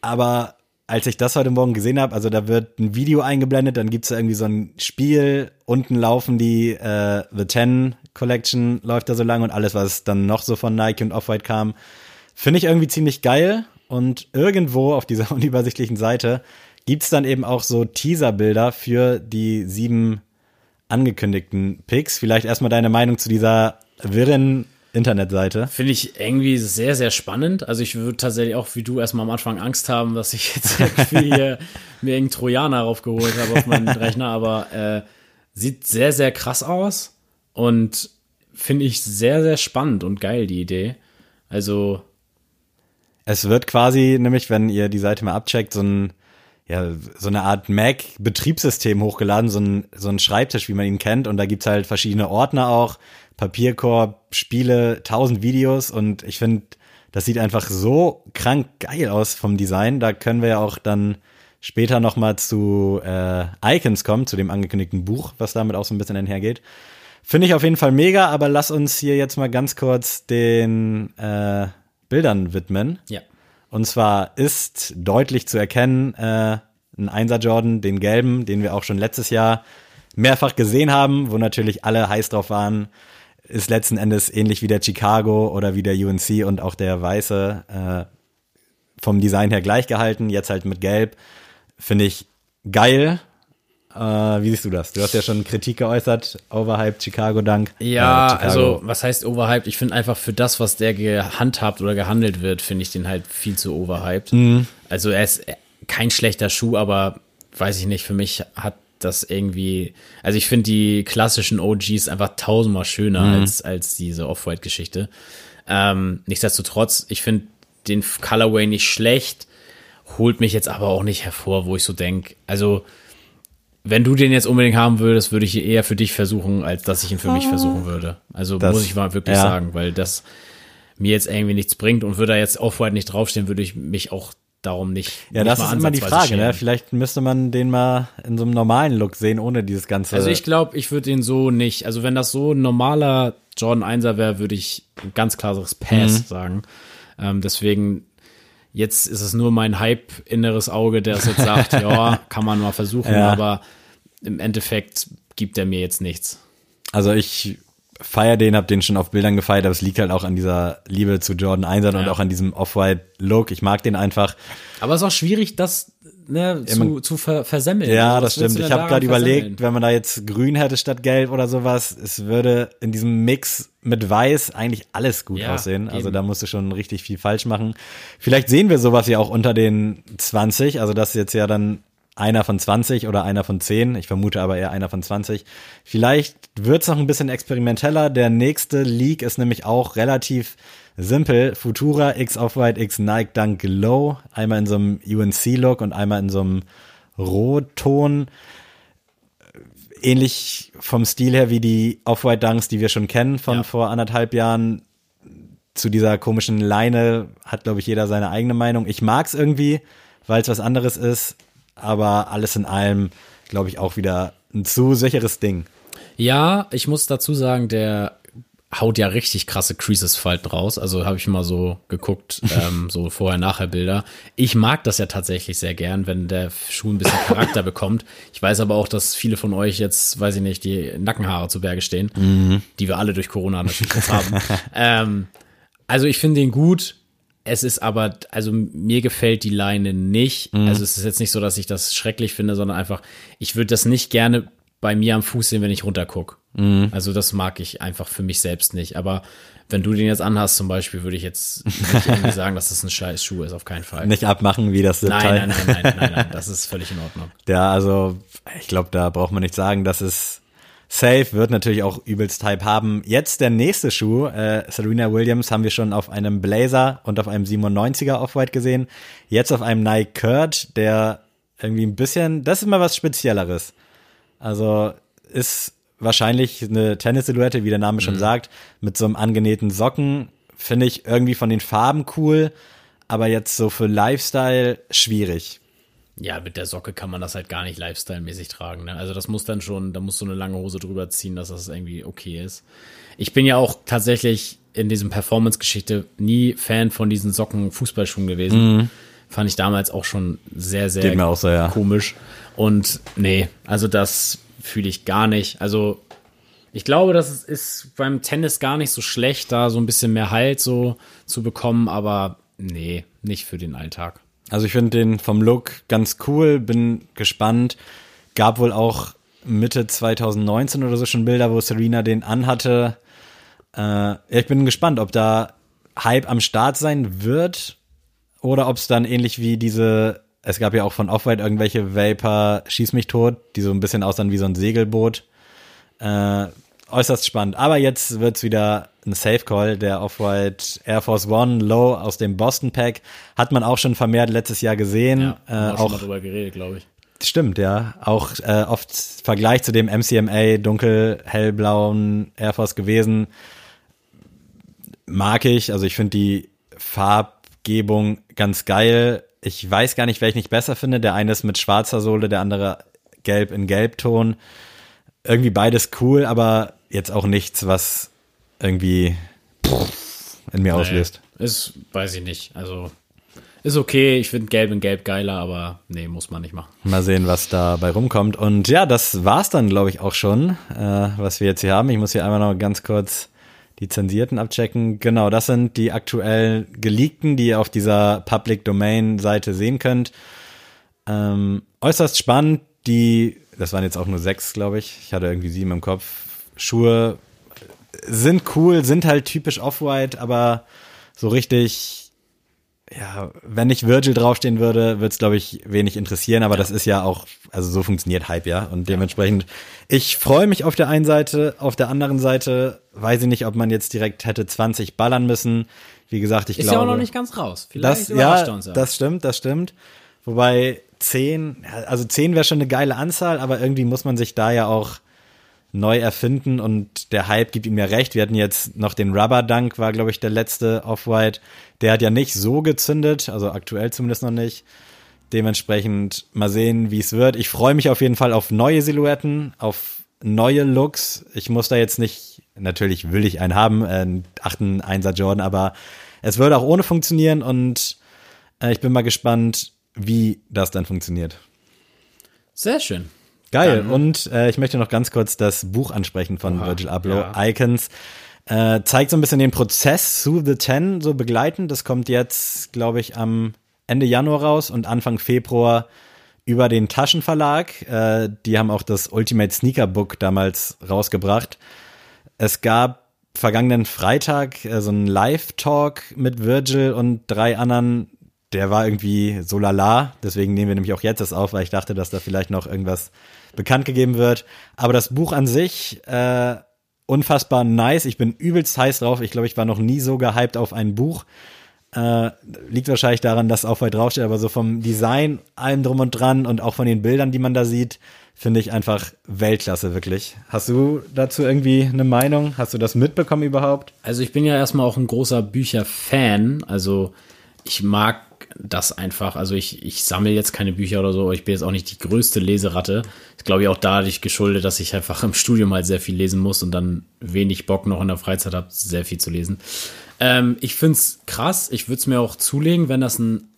Aber als ich das heute Morgen gesehen habe, also da wird ein Video eingeblendet, dann gibt's da irgendwie so ein Spiel, unten laufen die äh, The Ten Collection, läuft da so lang und alles, was dann noch so von Nike und Off-White kam, finde ich irgendwie ziemlich geil. Und irgendwo auf dieser (laughs) unübersichtlichen Seite gibt's dann eben auch so Teaser-Bilder für die sieben angekündigten Picks. Vielleicht erstmal deine Meinung zu dieser wirren Internetseite. Finde ich irgendwie sehr, sehr spannend. Also ich würde tatsächlich auch wie du erstmal am Anfang Angst haben, dass ich jetzt (laughs) irgendwie hier mir irgendeinen Trojaner raufgeholt habe auf meinen Rechner, aber äh, sieht sehr, sehr krass aus und finde ich sehr, sehr spannend und geil, die Idee. Also, Es wird quasi, nämlich, wenn ihr die Seite mal abcheckt, so ein ja, so eine Art Mac-Betriebssystem hochgeladen, so ein, so ein Schreibtisch, wie man ihn kennt. Und da gibt's halt verschiedene Ordner auch, Papierkorb, Spiele, tausend Videos. Und ich finde, das sieht einfach so krank geil aus vom Design. Da können wir ja auch dann später nochmal zu äh, Icons kommen, zu dem angekündigten Buch, was damit auch so ein bisschen einhergeht. Finde ich auf jeden Fall mega, aber lass uns hier jetzt mal ganz kurz den äh, Bildern widmen. Ja. Und zwar ist deutlich zu erkennen, äh, ein Einser Jordan, den gelben, den wir auch schon letztes Jahr mehrfach gesehen haben, wo natürlich alle heiß drauf waren, ist letzten Endes ähnlich wie der Chicago oder wie der UNC und auch der weiße äh, vom Design her gleich gehalten, jetzt halt mit gelb. Finde ich geil. Äh, wie siehst du das? Du hast ja schon Kritik geäußert, Overhyped, Chicago Dank. Ja, äh, Chicago. also was heißt overhyped? Ich finde einfach für das, was der gehandhabt oder gehandelt wird, finde ich den halt viel zu overhyped. Also er ist kein schlechter Schuh, aber weiß ich nicht, für mich hat das irgendwie, also ich finde die klassischen OGs einfach tausendmal schöner als, als diese Off-White-Geschichte. Ähm, nichtsdestotrotz, ich finde den Colorway nicht schlecht, holt mich jetzt aber auch nicht hervor, wo ich so denk, also wenn du den jetzt unbedingt haben würdest, würde ich ihn eher für dich versuchen, als dass ich ihn für mich versuchen würde. Also Das- muss ich mal wirklich ja. sagen, weil das mir jetzt irgendwie nichts bringt und würde da jetzt Off-White nicht draufstehen, würde ich mich auch darum nicht. Ja, nicht das ist immer die Frage, ne? Vielleicht müsste man den mal in so einem normalen Look sehen, ohne dieses ganze. Also ich glaube, ich würde den so nicht. Also wenn das so ein normaler Jordan 1er wäre, würde ich ein ganz klares Pass Mhm. sagen. Ähm, deswegen jetzt ist es nur mein Hype inneres Auge, der es jetzt sagt, (laughs) ja, kann man mal versuchen, Ja. aber im Endeffekt gibt er mir jetzt nichts. Also ich feier den, hab den schon auf Bildern gefeiert, aber es liegt halt auch an dieser Liebe zu Jordan 1 und Ja. auch an diesem Off-White-Look. Ich mag den einfach. Aber es ist auch schwierig, das ne, zu, man- zu ver versemmeln. Ja, das stimmt. Ich habe gerade überlegt, wenn man da jetzt grün hätte statt gelb oder sowas, es würde in diesem Mix mit weiß eigentlich alles gut Ja, aussehen. Also eben. da musst du schon richtig viel falsch machen. Vielleicht sehen wir sowas ja auch unter den 20, also das ist jetzt ja dann einer von 20 oder einer von 10. Ich vermute aber eher einer von 20. Vielleicht wird's noch ein bisschen experimenteller. Der nächste Leak ist nämlich auch relativ simpel. Futura X Off-White X Nike Dunk Low. Einmal in so einem UNC-Look und einmal in so einem Rotton. Ähnlich vom Stil her wie die Off-White Dunks, die wir schon kennen von Ja. vor anderthalb Jahren. Zu dieser komischen Leine hat, glaube ich, jeder seine eigene Meinung. Ich mag's irgendwie, weil es was anderes ist, aber alles in allem, glaube ich, auch wieder ein zu sicheres Ding. Ja, ich muss dazu sagen, der haut ja richtig krasse Creases-Falten raus. Also habe ich mal so geguckt, (laughs) ähm, so Vorher-Nachher-Bilder. Ich mag das ja tatsächlich sehr gern, wenn der Schuh ein bisschen Charakter (laughs) bekommt. Ich weiß aber auch, dass viele von euch jetzt, weiß ich nicht, die Nackenhaare zu Berge stehen, die wir alle durch Corona natürlich jetzt haben. ähm, also ich finde den gut. Es ist aber, also mir gefällt die Leine nicht. Also es ist jetzt nicht so, dass ich das schrecklich finde, sondern einfach, ich würde das nicht gerne bei mir am Fuß sehen, wenn ich runterguck. Also das mag ich einfach für mich selbst nicht. Aber wenn du den jetzt anhast zum Beispiel, würde ich jetzt nicht irgendwie sagen, dass das ein scheiß Schuh ist, auf keinen Fall. Nicht abmachen, wie das Nein, Detail. nein, nein, nein, nein, nein, das ist völlig in Ordnung. (laughs) Ja, also ich glaube, da braucht man nicht sagen, das ist safe, wird natürlich auch übelst Hype haben. Jetzt der nächste Schuh, äh, Serena Williams haben wir schon auf einem Blazer und auf einem 97er Off-White gesehen. Jetzt auf einem Nike Kurt, der irgendwie ein bisschen, das ist mal was Spezielleres. Also ist wahrscheinlich eine Tennis-Silhouette, wie der Name schon sagt, mit so einem angenähten Socken. Finde ich irgendwie von den Farben cool, aber jetzt so für Lifestyle schwierig. Ja, mit der Socke kann man das halt gar nicht Lifestyle-mäßig tragen. Ne? Also das muss dann schon, da musst du eine lange Hose drüber ziehen, dass das irgendwie okay ist. Ich bin ja auch tatsächlich in diesem Performance-Geschichte nie Fan von diesen Socken-Fußballschuhen gewesen. Fand ich damals auch schon sehr, sehr Mhm. So, ja. komisch. Und nee, also das fühle ich gar nicht. Also ich glaube, das ist- beim Tennis gar nicht so schlecht, da so ein bisschen mehr Halt so zu bekommen, aber nee, nicht für den Alltag. Also ich finde den vom Look ganz cool, bin gespannt. Gab wohl auch Mitte 2019 oder so schon Bilder, wo Serena den anhatte. Äh, ich bin gespannt, ob da Hype am Start sein wird oder ob es dann ähnlich wie diese, es gab ja auch von Off-White irgendwelche Vapor Schieß mich tot, die so ein bisschen aussahen wie so ein Segelboot. Äh, äußerst spannend. Aber jetzt wird's wieder ein Safe Call, der Off-White Air Force One Low aus dem Boston Pack. Hat man auch schon vermehrt letztes Jahr gesehen. Ja, äh, auch mal drüber geredet, glaube ich. Stimmt, ja. Auch äh, oft Vergleich zu dem MCMA dunkel hellblauen Air Force gewesen. Mag ich, also ich finde die Farbgebung ganz geil. Ich weiß gar nicht, welchen ich besser finde. Der eine ist mit schwarzer Sohle, der andere gelb in Gelbton. Irgendwie beides cool, aber jetzt auch nichts, was irgendwie in mir auslöst. Nee, ist, weiß ich nicht. Also, ist okay. Ich finde Gelb in Gelb geiler, aber nee, muss man nicht machen. Mal sehen, was dabei rumkommt. Und ja, das war's dann, glaube ich, auch schon, äh, was wir jetzt hier haben. Ich muss hier einmal noch ganz kurz die zensierten abchecken. Genau, das sind die aktuell geleakten, die ihr auf dieser Public Domain Seite sehen könnt. Ähm, äußerst spannend. Die, das waren jetzt auch nur sechs, glaube ich. Ich hatte irgendwie sieben im Kopf. Schuhe sind cool, sind halt typisch Off-White, aber so richtig, ja, wenn nicht Virgil draufstehen würde, würde es, glaube ich, wenig interessieren, aber das ist ja auch, also so funktioniert Hype, ja. Und dementsprechend, ich freue mich auf der einen Seite, auf der anderen Seite weiß ich nicht, ob man jetzt direkt hätte 20 ballern müssen. Wie gesagt, ich Ist glaube. ja auch noch nicht ganz raus. Vielleicht Das, überrascht er ja, uns ja. das stimmt, das stimmt. Wobei zehn, ja, also zehn wäre schon eine geile Anzahl, aber irgendwie muss man sich da ja auch neu erfinden und der Hype gibt ihm ja recht. Wir hatten jetzt noch den Rubber Dunk, war glaube ich der letzte Off-White. Der hat ja nicht so gezündet, also aktuell zumindest noch nicht. Dementsprechend mal sehen, wie es wird. Ich freue mich auf jeden Fall auf neue Silhouetten, auf neue Looks. Ich muss da jetzt nicht, natürlich will ich einen haben, äh, einen 8. 1er Jordan, aber es würde auch ohne funktionieren und äh, ich bin mal gespannt, wie das dann funktioniert. Sehr schön. Geil. Dann- und äh, ich möchte noch ganz kurz das Buch ansprechen von Oha, Virgil Abloh, ja. Icons. Äh, zeigt so ein bisschen den Prozess zu The Ten so begleiten. Das kommt jetzt, glaube ich, am Ende Januar raus und Anfang Februar über den Taschenverlag. Äh, die haben auch das Ultimate Sneaker Book damals rausgebracht. Es gab vergangenen Freitag äh, so einen Live-Talk mit Virgil und drei anderen. Der war irgendwie so lala. Deswegen nehmen wir nämlich auch jetzt das auf, weil ich dachte, dass da vielleicht noch irgendwas bekannt gegeben wird. Aber das Buch an sich, äh, unfassbar nice. Ich bin übelst heiß drauf. Ich glaube, ich war noch nie so gehypt auf ein Buch. Äh, liegt wahrscheinlich daran, dass auch weit draufsteht, aber so vom Design, allem drum und dran und auch von den Bildern, die man da sieht, finde ich einfach Weltklasse, wirklich. Hast du dazu irgendwie eine Meinung? Hast du das mitbekommen überhaupt? Also ich bin ja erstmal auch ein großer Bücherfan. Also ich mag das einfach. Also ich, ich sammle jetzt keine Bücher oder so, aber ich bin jetzt auch nicht die größte Leseratte. Ist glaube ich auch dadurch geschuldet, dass ich einfach (laughs) im Studium halt sehr viel lesen muss und dann wenig Bock noch in der Freizeit habe, sehr viel zu lesen. Ähm, ich find's krass. Ich würde es mir auch zulegen, wenn das einen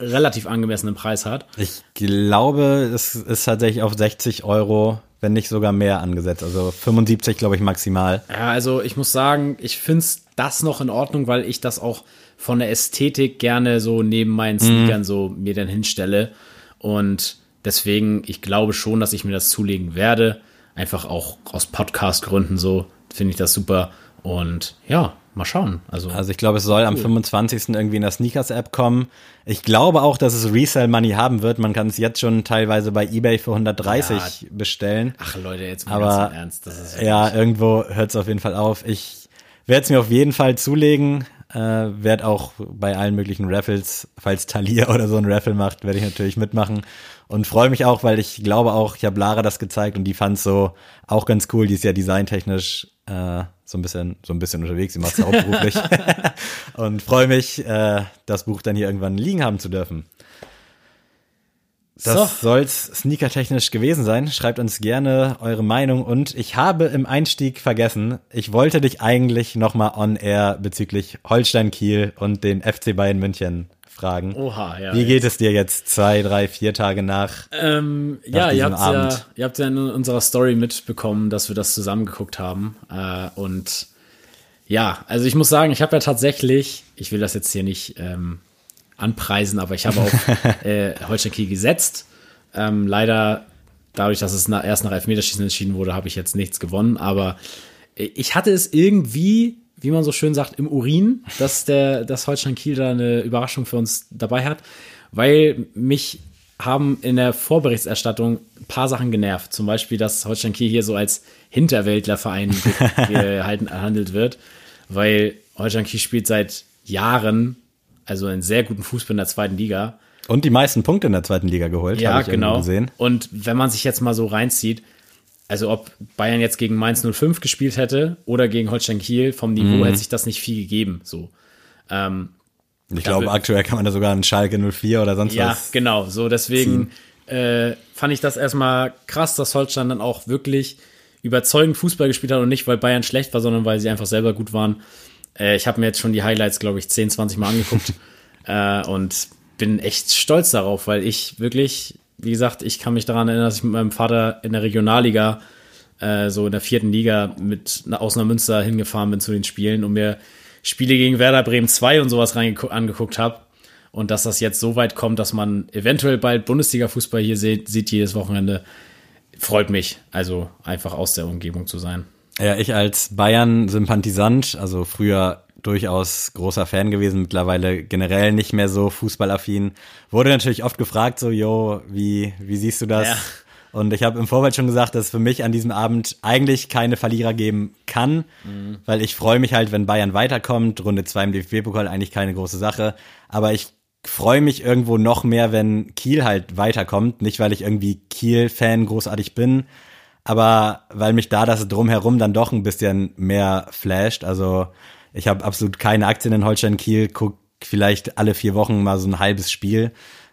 relativ angemessenen Preis hat. Ich glaube, es ist tatsächlich auf 60 Euro, wenn nicht sogar mehr angesetzt. Also 75, glaube ich, maximal. Ja, also ich muss sagen, ich find's das noch in Ordnung, weil ich das auch von der Ästhetik gerne so neben meinen Sneakern so mir dann hinstelle. Und deswegen, ich glaube schon, dass ich mir das zulegen werde. Einfach auch aus Podcast-Gründen so, finde ich das super. Und ja, mal schauen. Also, Also ich glaube, es soll am 25. irgendwie in der Sneakers-App kommen. Ich glaube auch, dass es Resell-Money haben wird. Man kann es jetzt schon teilweise bei Ebay für 130 bestellen. ach Leute, jetzt mal Aber ganz im Ernst. Ja, irgendwo hört es auf jeden Fall auf. Ich werde es mir auf jeden Fall zulegen. Äh, werde auch bei allen möglichen Raffles, falls Thalia oder so ein Raffle macht, werde ich natürlich mitmachen. Und freue mich auch, weil ich glaube auch, ich habe Lara das gezeigt und die fand so auch ganz cool. Die ist ja designtechnisch äh, so ein bisschen, so ein bisschen unterwegs. Sie macht es hauptberuflich. (laughs) (laughs) und freue mich, äh, das Buch dann hier irgendwann liegen haben zu dürfen. Das So. soll's sneakertechnisch gewesen sein. Schreibt uns gerne eure Meinung und ich habe im Einstieg vergessen, ich wollte dich eigentlich nochmal on air bezüglich Holstein Kiel und den FC Bayern München fragen. Oha, ja. Wie geht es dir jetzt zwei, drei, vier Tage nach? Ähm, ja, ihr habt ja, Abend. ihr habt ja in unserer Story mitbekommen, dass wir das zusammen geguckt haben. Äh, und ja, also ich muss sagen, ich habe ja tatsächlich, ich will das jetzt hier nicht ähm, anpreisen, aber ich habe auf (laughs) äh, Holstein Kiel gesetzt. Ähm, leider, dadurch, dass es na, erst nach Elfmeterschießen entschieden wurde, habe ich jetzt nichts gewonnen. Aber äh, ich hatte es irgendwie, wie man so schön sagt, im Urin, dass der, dass Holstein Kiel da eine Überraschung für uns dabei hat, weil mich haben in der Vorberichterstattung ein paar Sachen genervt. Zum Beispiel, dass Holstein Kiel hier so als Hinterwäldlerverein ge- (laughs) gehalten, handelt wird. weil Holstein Kiel spielt seit Jahren, also einen sehr guten Fußball in der zweiten Liga. Und die meisten Punkte in der zweiten Liga geholt, Ja, habe ich genau. gesehen. Und wenn man sich jetzt mal so reinzieht, also ob Bayern jetzt gegen Mainz 05 gespielt hätte oder gegen Holstein Kiel, vom Niveau Mhm. hätte sich das nicht viel gegeben. So. Ähm, Ich glaube, aktuell kann man da sogar einen Schalke 04 oder sonst ja, was. genau. So deswegen äh, fand ich das erstmal krass, dass Holstein dann auch wirklich überzeugend Fußball gespielt hat und nicht, weil Bayern schlecht war, sondern weil sie einfach selber gut waren. Äh, ich habe mir jetzt schon die Highlights, glaube ich, 10, 20 Mal angeguckt (laughs) äh, und bin echt stolz darauf, weil ich wirklich, wie gesagt, ich kann mich daran erinnern, dass ich mit meinem Vater in der Regionalliga, äh, so in der vierten Liga mit aus einer Münster hingefahren bin zu den Spielen und mir Spiele gegen Werder Bremen 2 und sowas reingeguckt angeguckt habe. Und dass das jetzt so weit kommt, dass man eventuell bald Bundesliga-Fußball hier sieht, sieht jedes Wochenende, freut mich. Also einfach aus der Umgebung zu sein. Ja, ich als Bayern-Sympathisant, also früher durchaus großer Fan gewesen, mittlerweile generell nicht mehr so fußballaffin, wurde natürlich oft gefragt, so, yo, wie, wie siehst du das? Ja. Und ich habe im Vorfeld schon gesagt, dass es für mich an diesem Abend eigentlich keine Verlierer geben kann, weil ich freue mich halt, wenn Bayern weiterkommt. Runde zwei im DFB-Pokal eigentlich keine große Sache. Aber ich freue mich irgendwo noch mehr, wenn Kiel halt weiterkommt. Nicht, weil ich irgendwie Kiel-Fan großartig bin, aber weil mich da das drumherum dann doch ein bisschen mehr flasht. Also ich habe absolut keine Aktien in Holstein Kiel, guck vielleicht alle vier Wochen mal so ein halbes Spiel.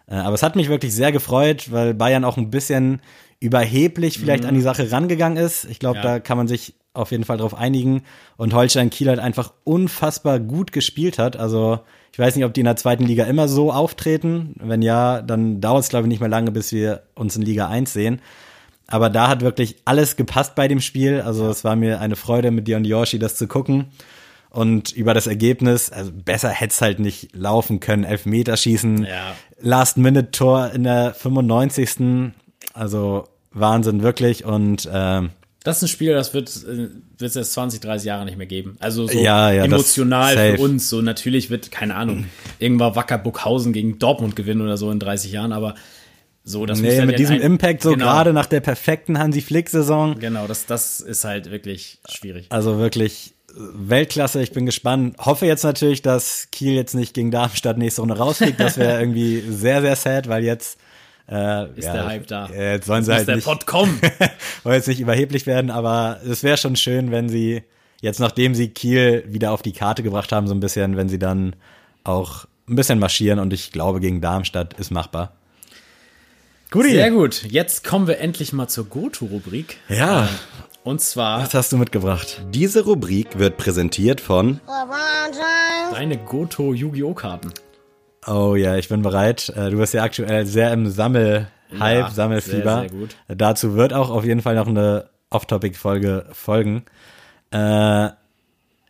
Äh, Aber es hat mich wirklich sehr gefreut, weil Bayern auch ein bisschen überheblich vielleicht an die Sache rangegangen ist. Ich glaube, Ja. da kann man sich auf jeden Fall drauf einigen. Und Holstein Kiel halt einfach unfassbar gut gespielt hat. Also ich weiß nicht, ob die in der zweiten Liga immer so auftreten. Wenn ja, dann dauert es, glaube ich, nicht mehr lange, bis wir uns in Liga 1 sehen. Aber da hat wirklich alles gepasst bei dem Spiel. Also es war mir eine Freude, mit dir und Yoshi das zu gucken. Und über das Ergebnis, also besser hätte es halt nicht laufen können. Elfmeterschießen, Ja. Last-Minute-Tor in der 95. Also Wahnsinn, wirklich. Und ähm, Das ist ein Spiel, das wird es jetzt 20, 30 Jahre nicht mehr geben. Also so Ja, ja, emotional für uns. So natürlich wird, keine Ahnung, irgendwann Wacker Burghausen gegen Dortmund gewinnen oder so in 30 Jahren, aber so, das nee, dann mit ja diesem Impact so genau, gerade nach der perfekten Hansi Flick-Saison. Genau, das, das ist halt wirklich schwierig. Also wirklich Weltklasse, ich bin gespannt. Hoffe jetzt natürlich, dass Kiel jetzt nicht gegen Darmstadt nächste Runde rausfliegt. Das wäre (laughs) irgendwie sehr, sehr sad, weil jetzt äh, Ist der Hype da? äh, Jetzt sollen sie Muss halt der nicht, Pott kommen. (laughs) wollen jetzt nicht überheblich werden, aber es wäre schon schön, wenn sie jetzt, nachdem sie Kiel wieder auf die Karte gebracht haben, so ein bisschen, wenn sie dann auch ein bisschen marschieren und ich glaube, gegen Darmstadt ist machbar. Guti. Sehr gut. Jetzt kommen wir endlich mal zur Goto-Rubrik. Ja, Und zwar was hast du mitgebracht? Diese Rubrik wird präsentiert von deine Goto Yu-Gi-Oh! Karten. Oh ja, ich bin bereit. Äh, Du bist ja aktuell sehr im Sammel-Hype, Ja, Sammelfieber. sehr, sehr gut. Dazu wird auch auf jeden Fall noch eine Off-Topic-Folge folgen. Äh,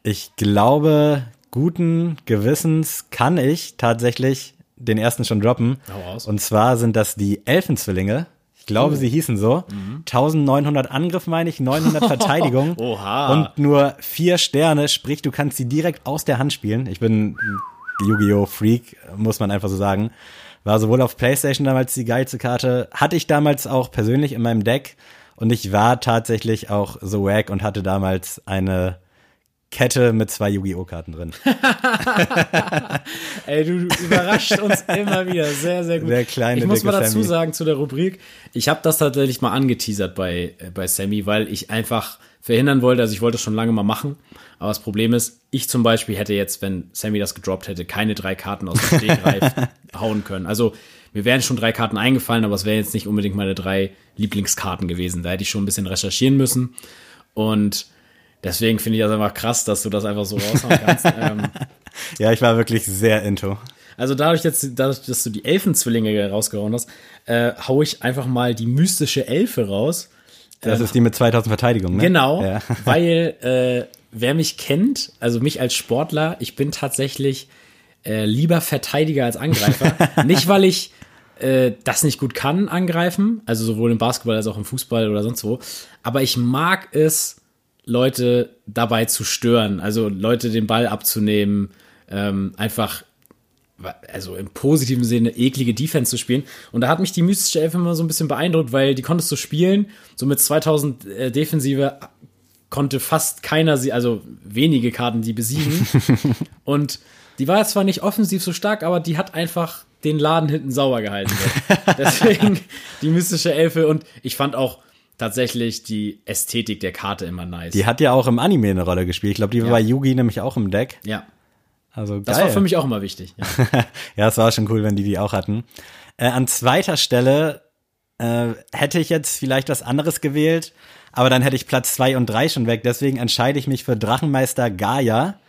ich glaube, guten Gewissens kann ich tatsächlich den ersten schon droppen. Und zwar sind das die Elfenzwillinge. Ich glaube, Oh. sie hießen so. Mhm. 1900 Angriff, meine ich, 900 (laughs) Verteidigung. Oha. Und nur vier Sterne, sprich, du kannst sie direkt aus der Hand spielen. Ich bin Yu-Gi-Oh! Freak, muss man einfach so sagen. War sowohl auf Playstation damals die geilste Karte, hatte ich damals auch persönlich in meinem Deck und ich war tatsächlich auch so wack und hatte damals eine Kette mit zwei Yu-Gi-Oh! Karten drin. (laughs) Ey, du überrascht uns immer wieder. Sehr, sehr gut. Der kleine, ich muss mal dazu Sammy. sagen zu der Rubrik, ich habe das tatsächlich mal angeteasert bei, äh, bei Sammy, weil ich einfach verhindern wollte, also ich wollte es schon lange mal machen, aber das Problem ist, ich zum Beispiel hätte jetzt, wenn Sammy das gedroppt hätte, keine drei Karten aus dem Stegreif (laughs) hauen können. Also mir wären schon drei Karten eingefallen, aber es wären jetzt nicht unbedingt meine drei Lieblingskarten gewesen. Da hätte ich schon ein bisschen recherchieren müssen und deswegen finde ich das einfach krass, dass du das einfach so raushauen kannst. (laughs) ähm, Ja, ich war wirklich sehr into. also dadurch, jetzt, dadurch dass du die Elfenzwillinge rausgehauen hast, äh, hau ich einfach mal die mystische Elfe raus. Das ist die mit 2000 Verteidigung, ne? Genau, Ja. (laughs) weil äh, wer mich kennt, also mich als Sportler, ich bin tatsächlich äh, lieber Verteidiger als Angreifer. (laughs) nicht, weil ich äh, das nicht gut kann, angreifen, also sowohl im Basketball als auch im Fußball oder sonst wo, aber ich mag es, Leute dabei zu stören, also Leute den Ball abzunehmen, ähm, einfach also im positiven Sinne eklige Defense zu spielen. Und da hat mich die mystische Elfe immer so ein bisschen beeindruckt, weil die konntest du spielen, so mit 2000 äh, Defensive konnte fast keiner sie, also wenige Karten die besiegen. (laughs) und die war zwar nicht offensiv so stark, aber die hat einfach den Laden hinten sauber gehalten. (laughs) Deswegen die mystische Elfe und ich fand auch tatsächlich die Ästhetik der Karte immer nice. Die hat ja auch im Anime eine Rolle gespielt. Ich glaube, die war Ja. bei Yugi nämlich auch im Deck. ja, Also das geil. war für mich auch immer wichtig. Ja. (laughs) ja, es war schon cool, wenn die die auch hatten. Äh, an zweiter Stelle äh, hätte ich jetzt vielleicht was anderes gewählt, aber dann hätte ich Platz zwei und drei schon weg. Deswegen entscheide ich mich für Drachenmeister Gaia.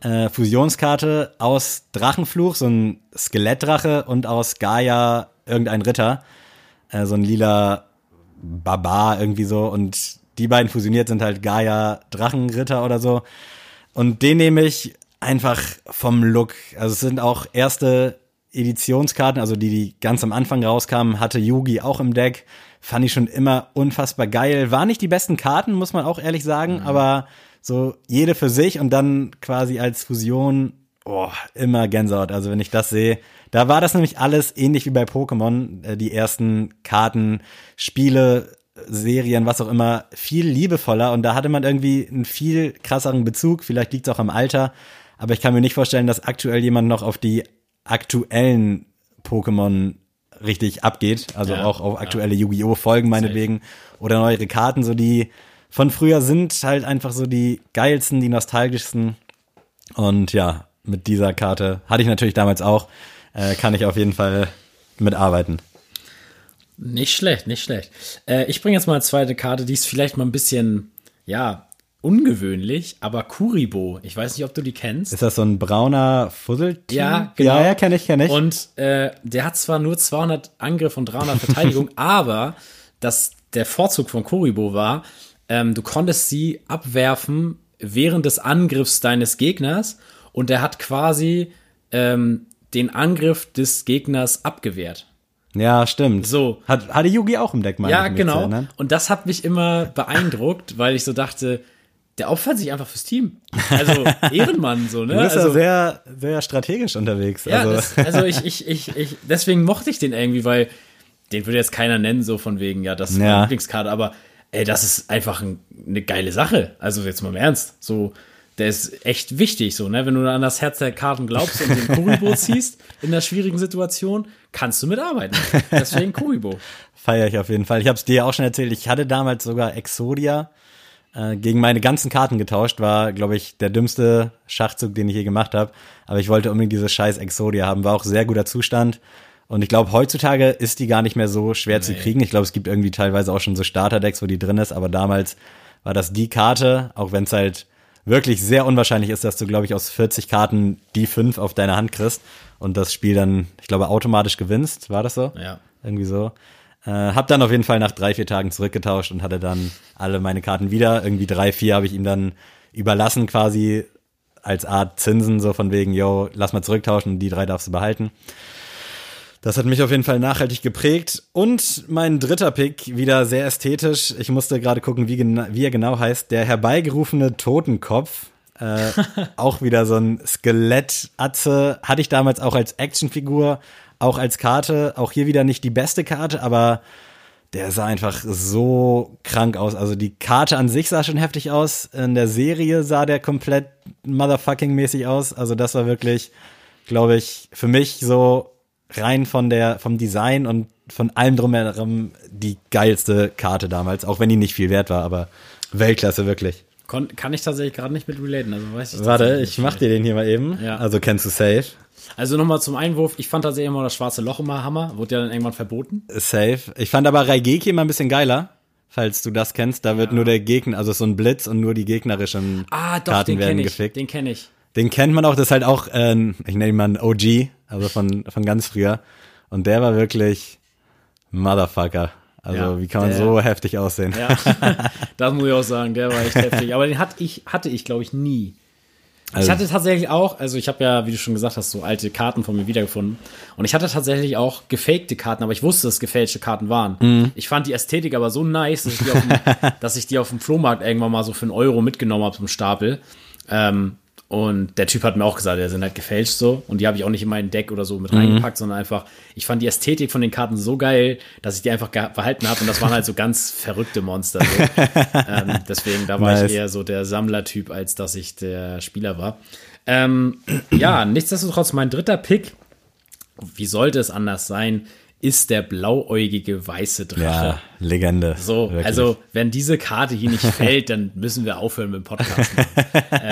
Äh, Fusionskarte aus Drachenfluch, so ein Skelettdrache und aus Gaia irgendein Ritter. Äh, so ein lila Barbar irgendwie so. Und die beiden fusioniert sind halt Gaia Drachenritter oder so. Und den nehme ich einfach vom Look. Also es sind auch erste Editionskarten, also die, die ganz am Anfang rauskamen, hatte Yugi auch im Deck. Fand ich schon immer unfassbar geil. War nicht die besten Karten, muss man auch ehrlich sagen, aber so jede für sich und dann quasi als Fusion, oh, immer Gänsehaut. Also wenn ich das sehe, da war das nämlich alles ähnlich wie bei Pokémon, äh, die ersten Karten, Spiele, Serien, was auch immer, viel liebevoller und da hatte man irgendwie einen viel krasseren Bezug. Vielleicht liegt es auch am Alter, aber ich kann mir nicht vorstellen, dass aktuell jemand noch auf die aktuellen Pokémon richtig abgeht. Also Ja, auch auf aktuelle Yu-Gi-Oh! Folgen meinetwegen oder neuere Karten, so die von früher sind halt einfach so die geilsten, die nostalgischsten. Und ja, mit dieser Karte hatte ich natürlich damals auch, äh, kann ich auf jeden Fall mitarbeiten. Nicht schlecht, nicht schlecht. Äh, ich bringe jetzt mal eine zweite Karte, die ist vielleicht mal ein bisschen, ja, ungewöhnlich, aber Kuribo. Ich weiß nicht, ob du die kennst. Ist das so ein brauner Fusseltier? Ja, genau. Ja, ja, kenne ich, kenne ich. Und äh, der hat zwar nur 200 Angriff und 300 Verteidigung, (laughs) aber das, der Vorzug von Kuribo war, ähm, du konntest sie abwerfen während des Angriffs deines Gegners und er hat quasi ähm, den Angriff des Gegners abgewehrt. ja, stimmt. So. Hat, hatte Yugi auch im Deck, meine Ja, genau. Und das hat mich immer beeindruckt, (laughs) weil ich so dachte, der opfert sich einfach fürs Team. Also (laughs) Ehrenmann, so, ne? Du bist also, ja sehr, sehr strategisch unterwegs. Ja, also, das, also ich, ich, ich, ich, deswegen mochte ich den irgendwie, weil den würde jetzt keiner nennen, so von wegen, ja, das ist Ja. meine Lieblingskarte, aber ey, das ist einfach ein, eine geile Sache. Also jetzt mal im Ernst. So, der ist echt wichtig, so, ne? Wenn du an das Herz der Karten glaubst und den Kuribo (laughs) ziehst in einer schwierigen Situation, kannst du mitarbeiten. Deswegen Kuribo. (laughs) feiere ich auf jeden Fall. Ich habe es dir auch schon erzählt. Ich hatte damals sogar Exodia äh, gegen meine ganzen Karten getauscht. War, glaube ich, der dümmste Schachzug, den ich je gemacht habe. Aber ich wollte unbedingt diese scheiß Exodia haben. War auch sehr guter Zustand. Und ich glaube, heutzutage ist die gar nicht mehr so schwer zu kriegen. Ich glaube, es gibt irgendwie teilweise auch schon so Starterdecks, wo die drin ist. Aber damals war das die Karte, auch wenn es halt wirklich sehr unwahrscheinlich ist, dass du, glaube ich, aus 40 Karten die fünf auf deine Hand kriegst und das Spiel dann, ich glaube, automatisch gewinnst. War das so? Ja. Irgendwie so. Äh, hab dann auf jeden Fall nach drei, vier Tagen zurückgetauscht und hatte dann alle meine Karten wieder. Irgendwie drei, vier habe ich ihm dann überlassen quasi als Art Zinsen, so von wegen, yo, lass mal zurücktauschen die drei darfst du behalten. Das hat mich auf jeden Fall nachhaltig geprägt. Und mein dritter Pick, wieder sehr ästhetisch. Ich musste gerade gucken, wie, gena wie er genau heißt. Der herbeigerufene Totenkopf. Äh, (laughs) auch wieder so ein Skelettatze. Hatte ich damals auch als Actionfigur, auch als Karte. Auch hier wieder nicht die beste Karte, aber der sah einfach so krank aus. Also die Karte an sich sah schon heftig aus. In der Serie sah der komplett motherfucking mäßig aus. Also das war wirklich, glaube ich, für mich so rein von der, vom Design und von allem drumherum die geilste Karte damals. Auch wenn die nicht viel wert war, aber Weltklasse wirklich. Kon kann ich tatsächlich gerade nicht mit relaten, also weiß ich Warte, ich mach dir den hier mal eben. Ja. Also kennst du safe. Also nochmal zum Einwurf, ich fand tatsächlich immer das schwarze Loch immer Hammer, wurde ja dann irgendwann verboten. Safe. Ich fand aber Raigeki immer ein bisschen geiler, falls du das kennst. Da wird nur der Gegner, also so ein Blitz und nur die gegnerischen Ah, doch, Karten den werden ich, gefickt. den kenne ich. Den kennt man auch, das ist halt auch, äh, ich nenne ihn mal ein OG, also von, von ganz früher. Und der war wirklich Motherfucker. Also Ja, wie kann man der- so heftig aussehen? Ja, (laughs) das muss ich auch sagen, der war echt heftig. Aber den hatte ich, hatte ich glaube ich, nie. Also- ich hatte tatsächlich auch, also ich habe ja, wie du schon gesagt hast, so alte Karten von mir wiedergefunden. Und ich hatte tatsächlich auch gefakte Karten, aber ich wusste, dass es gefälschte Karten waren. Mhm. Ich fand die Ästhetik aber so nice, dass ich die auf dem, (laughs) dass ich die auf dem Flohmarkt irgendwann mal so für einen Euro mitgenommen habe zum Stapel. Ähm, Und der Typ hat mir auch gesagt, die sind halt gefälscht so. Und die habe ich auch nicht in mein Deck oder so Mhm. mit reingepackt, sondern einfach, ich fand die Ästhetik von den Karten so geil, dass ich die einfach behalten habe. Und das waren halt so ganz verrückte Monster. So. (laughs) ähm, deswegen, da war Nice. ich eher so der Sammlertyp, als dass ich der Spieler war. Ähm, ja, nichtsdestotrotz, mein dritter Pick, wie sollte es anders sein, ist der blauäugige weiße Drache. Ja, Legende. So, Wirklich. also wenn diese Karte hier nicht fällt, dann müssen wir aufhören mit dem Podcast. (laughs)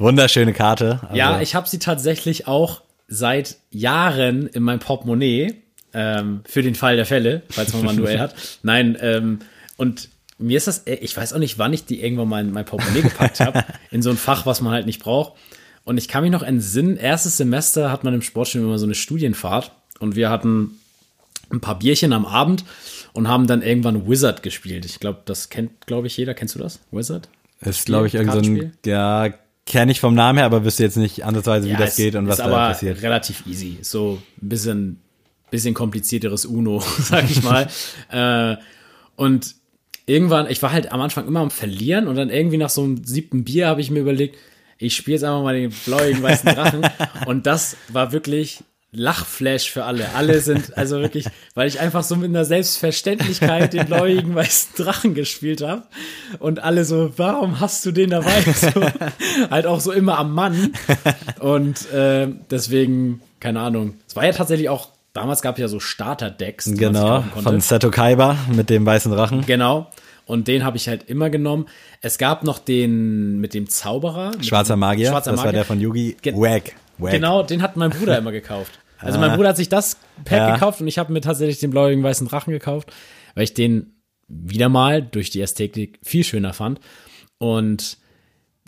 Wunderschöne Karte. Also, Ja, ich habe sie tatsächlich auch seit Jahren in meinem Portemonnaie ähm, für den Fall der Fälle, falls man mal ein Duell (laughs) hat. Nein, ähm, und mir ist das, äh, ich weiß auch nicht, wann ich die irgendwann mal in mein Portemonnaie gepackt habe, (laughs) in so ein Fach, was man halt nicht braucht. Und ich kann mich noch entsinnen, erstes Semester hat man im Sportstudium immer so eine Studienfahrt und wir hatten ein paar Bierchen am Abend und haben dann irgendwann Wizard gespielt. Ich glaube, das kennt, glaube ich, jeder. Kennst du das? Wizard? ist, glaube ich, irgend so ein, ja, kenne ich vom Namen her, aber wüsste jetzt nicht ansatzweise, wie Ja, das es geht und was ist da aber passiert. relativ easy. So ein bisschen, bisschen komplizierteres Uno, (laughs) sag ich mal. äh, und irgendwann, ich war halt am Anfang immer am Verlieren und dann irgendwie nach so einem siebten Bier habe ich mir überlegt, ich spiele jetzt einfach mal den blauigen weißen Drachen. (laughs) und das war wirklich Lachflash für alle. Alle sind, also wirklich, weil ich einfach so mit einer Selbstverständlichkeit den blauigen weißen Drachen gespielt habe. Und alle so, warum hast du den dabei? (laughs) So, halt auch so immer am Mann. Und äh, deswegen, keine Ahnung. Es war ja tatsächlich auch, damals gab es ja so Starter-Decks, Genau, von Seto Kaiba mit dem weißen Drachen. Genau. Und den habe ich halt immer genommen. Es gab noch den mit dem Zauberer. Schwarzer Magier, Schwarzer das war Magier. der von Yugi. Gen- Wack. Wack. Genau, den hat mein Bruder immer gekauft. Also mein Bruder hat sich das Pack Ja. gekauft und ich habe mir tatsächlich den blauigen weißen Drachen gekauft, weil ich den wieder mal durch die Ästhetik viel schöner fand. Und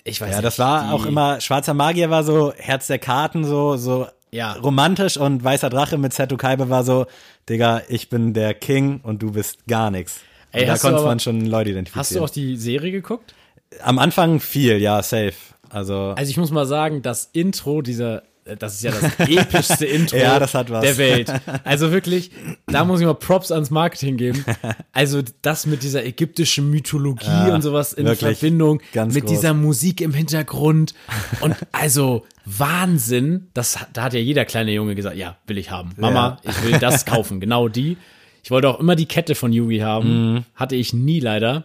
ich weiß Ja, nicht, das war auch immer, Schwarzer Magier war so Herz der Karten, so, so Ja. romantisch und Weißer Drache mit Seto Kaiba war so, Digga, ich bin der King und du bist gar nichts. Ey, da konnte man schon Leute identifizieren. Hast du auch die Serie geguckt? Am Anfang viel, ja, safe. Also, Also ich muss mal sagen, das Intro dieser, äh, das ist ja das (laughs) epischste Intro Ja, das der Welt. Also wirklich, da muss ich mal Props ans Marketing geben. (laughs) Also das mit dieser ägyptischen Mythologie Ja, und sowas in wirklich. Verbindung mit groß. dieser Musik im Hintergrund und (laughs) also Wahnsinn. Das, da hat ja jeder kleine Junge gesagt, ja, will ich haben. Mama, ich will das kaufen. Genau die. Ich wollte auch immer die Kette von Yugi haben. Mhm. Hatte ich nie leider.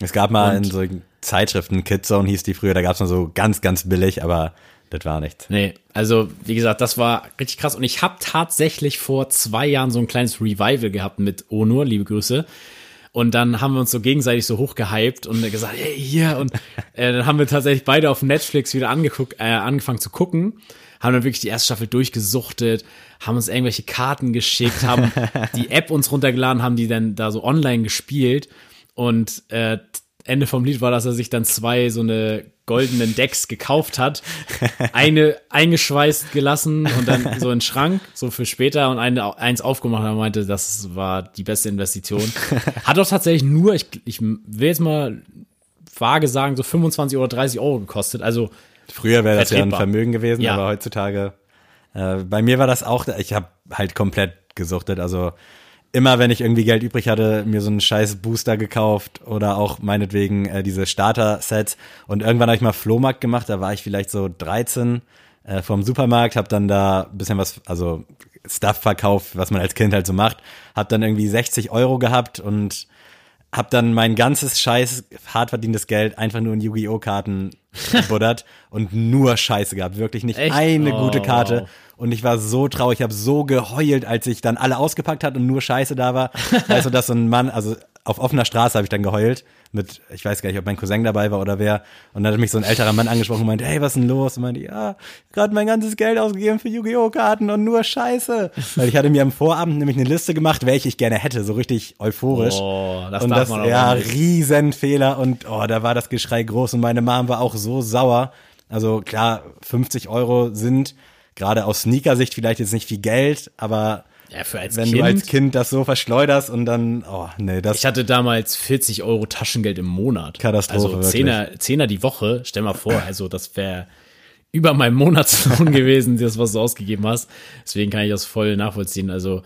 es gab mal Und- in so Zeitschriften, Kidzone hieß die früher, da gab's noch so ganz, ganz billig, aber das war nichts. Nee, also wie gesagt, das war richtig krass. Und ich habe tatsächlich vor zwei Jahren so ein kleines Revival gehabt mit Onur, liebe Grüße. Und dann haben wir uns so gegenseitig so hochgehypt und gesagt, hey, hier. Und (laughs) äh, dann haben wir tatsächlich beide auf Netflix wieder angeguckt, äh, angefangen zu gucken. Haben dann wirklich die erste Staffel durchgesuchtet, haben uns irgendwelche Karten geschickt, haben (laughs) die App uns runtergeladen, haben die dann da so online gespielt. Und äh, Ende vom Lied war, dass er sich dann zwei so eine goldenen Decks gekauft hat. Eine (laughs) eingeschweißt gelassen und dann so in den Schrank, so für später und eine, eins aufgemacht und meinte, das war die beste Investition. Hat auch tatsächlich nur, ich, ich will jetzt mal vage sagen, so 25 oder 30 Euro gekostet. Also Früher wäre das ja ein. Vermögen gewesen, Ja. aber heutzutage, äh, bei mir war das auch, ich habe halt komplett gesuchtet, also immer wenn ich irgendwie Geld übrig hatte, mir so einen scheiß Booster gekauft oder auch meinetwegen äh, diese Starter-Sets und irgendwann habe ich mal Flohmarkt gemacht, da war ich vielleicht so 13 äh, vom Supermarkt, habe dann da ein bisschen was, also Stuff verkauft, was man als Kind halt so macht, habe dann irgendwie 60 Euro gehabt und hab dann mein ganzes scheiß hart verdientes Geld einfach nur in Yu-Gi-Oh! Karten gebuddert (laughs) und nur Scheiße gehabt. Wirklich nicht Echt? eine Oh. gute Karte. Und ich war so traurig, ich habe so geheult, als ich dann alle ausgepackt hat und nur Scheiße da war. (laughs) Also, dass so ein Mann, also auf offener Straße habe ich dann geheult mit, ich weiß gar nicht, ob mein Cousin dabei war oder wer. Und dann hat mich so ein älterer Mann angesprochen und meinte, hey, was ist denn los? Und meinte, ja, gerade mein ganzes Geld ausgegeben für Yu-Gi-Oh! Karten und nur Scheiße. (laughs) Weil ich hatte mir am Vorabend nämlich eine Liste gemacht, welche ich gerne hätte, so richtig euphorisch. Oh, das und darf das, man aber ja, nicht. Riesenfehler und oh, da war das Geschrei groß und meine Mom war auch so sauer. Also klar, 50 Euro sind gerade aus Sneaker-Sicht vielleicht jetzt nicht viel Geld, aber Ja, für als wenn Kind. du als Kind das so verschleuderst und dann, oh nee, das Ich hatte damals 40 Euro Taschengeld im Monat. Katastrophe, Also wirklich. Zehner, Zehner die Woche, stell mal vor, also das wäre über meinem Monatslohn (laughs) gewesen, das, was du ausgegeben hast. Deswegen kann ich das voll nachvollziehen. Also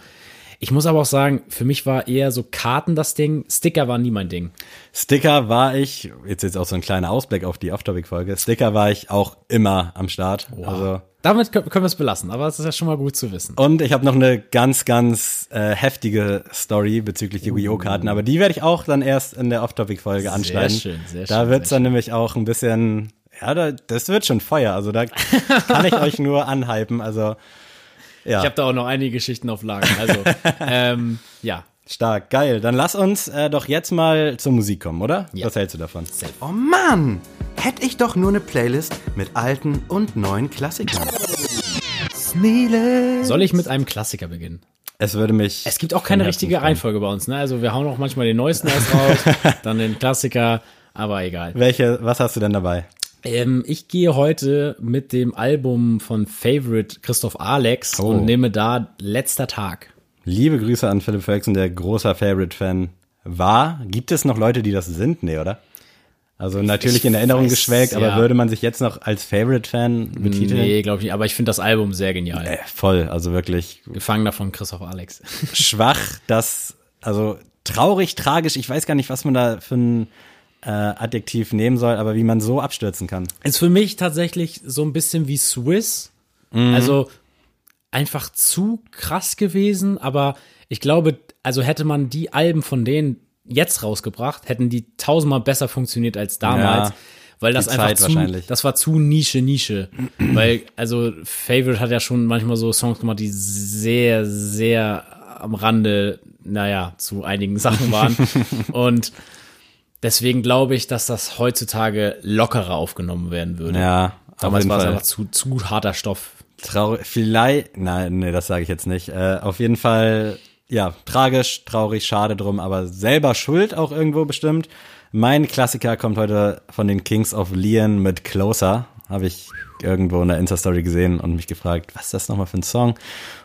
Ich muss aber auch sagen, für mich war eher so Karten das Ding. Sticker war nie mein Ding. Sticker war ich, jetzt jetzt auch so ein kleiner Ausblick auf die Off-Topic-Folge, Sticker war ich auch immer am Start. Also Damit können wir es belassen, aber es ist ja schon mal gut zu wissen. Und ich habe noch eine ganz, ganz äh, heftige Story bezüglich Yu-Gi-Oh! Karten, aber die werde ich auch dann erst in der Off-Topic-Folge anschneiden. schön, sehr Da schön, wird's sehr dann nämlich auch ein bisschen, ja, da, das wird schon Feuer. Also da kann ich (laughs) euch nur anhypen. Also ja, Ich habe da auch noch einige Geschichten auf Lager. Also, (laughs) ähm, ja. stark, geil. Dann lass uns äh, doch jetzt mal zur Musik kommen, oder? Ja. Was hältst du davon? Oh Mann! Hätte ich doch nur eine Playlist mit alten und neuen Klassikern. Sneele. Soll ich mit einem Klassiker beginnen? Es würde mich. Es gibt auch keine richtige. Reihenfolge bei uns, ne? Also wir hauen auch manchmal den neuesten erst raus, (laughs) dann den Klassiker, aber egal. Welche, was hast du denn dabei? Ähm, ich gehe heute mit dem Album von Favorite Christoph Alex Oh. und nehme da Letzter Tag. Liebe Grüße an Philipp Ferguson, der großer Favorite-Fan war. Gibt es noch Leute, die das sind? Nee, oder? Also natürlich in Erinnerung weiß, geschwelgt, aber ja. würde man sich jetzt noch als Favorite-Fan betiteln? Nee, glaube ich nicht, aber ich finde das Album sehr genial. Äh, voll, also wirklich Gefangener von Christoph Alex. schwach, (laughs) das, also traurig, tragisch, ich weiß gar nicht, was man da für ein äh, Adjektiv nehmen soll, aber wie man so abstürzen kann. Ist für mich tatsächlich so ein bisschen wie Swiss. Also einfach zu krass gewesen, aber ich glaube, also hätte man die Alben von denen jetzt rausgebracht, hätten die tausendmal besser funktioniert als damals. Ja, weil das einfach Zeit zu, das war zu Nische, Nische. (clears throat) weil, also, Favorite hat ja schon manchmal so Songs gemacht, die sehr, sehr am Rande, naja, zu einigen Sachen waren. (laughs) Und deswegen glaube ich, dass das heutzutage lockerer aufgenommen werden würde. Ja, Damals war es einfach zu, zu harter Stoff. Traurig, vielleicht, nein, nee, das sage ich jetzt nicht. Äh, auf jeden Fall, ja, tragisch, traurig, schade drum, aber selber schuld auch irgendwo bestimmt. Mein Klassiker kommt heute von den Kings of Leon mit Closer. Habe ich irgendwo in der Insta-Story gesehen und mich gefragt, was ist das nochmal für ein Song?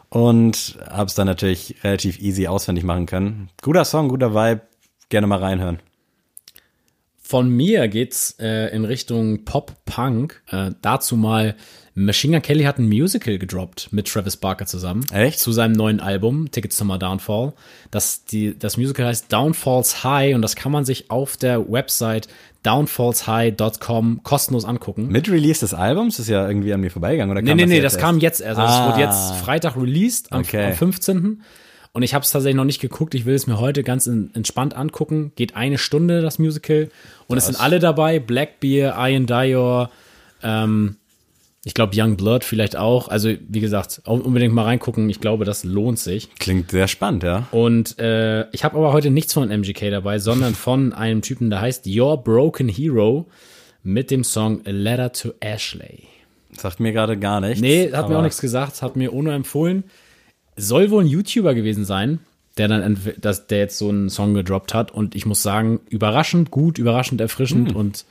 Und habe es dann natürlich relativ easy auswendig machen können. Guter Song, guter Vibe, gerne mal reinhören. Von mir geht's äh, in Richtung Pop-Punk. Äh, dazu mal, Machine Gun Kelly hat ein Musical gedroppt mit Travis Barker zusammen. Echt? Zu seinem neuen Album, Tickets to My Downfall. Das, die, das Musical heißt Downfalls High und das kann man sich auf der Website downfallshigh.com kostenlos angucken. Mit Release des Albums ist ja irgendwie an mir vorbeigegangen, oder Nee, nee, nee, jetzt das erst? kam jetzt erst. Also Ah. es wurde jetzt Freitag released, am, Okay. am 15. Und ich habe es tatsächlich noch nicht geguckt. Ich will es mir heute ganz in, entspannt angucken. Geht eine Stunde, das Musical. Und es sind alle dabei. Blackbeard, Ian Dior, ähm, ich glaube Young Blood vielleicht auch. Also wie gesagt, unbedingt mal reingucken. Ich glaube, das lohnt sich. Klingt sehr spannend, ja. Und äh, ich habe aber heute nichts von MGK dabei, sondern von einem Typen, der heißt Your Broken Hero mit dem Song A Letter to Ashley. Sagt mir gerade gar nichts. Nee, hat mir auch nichts gesagt, hat mir Ono empfohlen. Soll wohl ein YouTuber gewesen sein, der dann dass der jetzt so einen Song gedroppt hat und ich muss sagen, überraschend gut, überraschend erfrischend Hm. und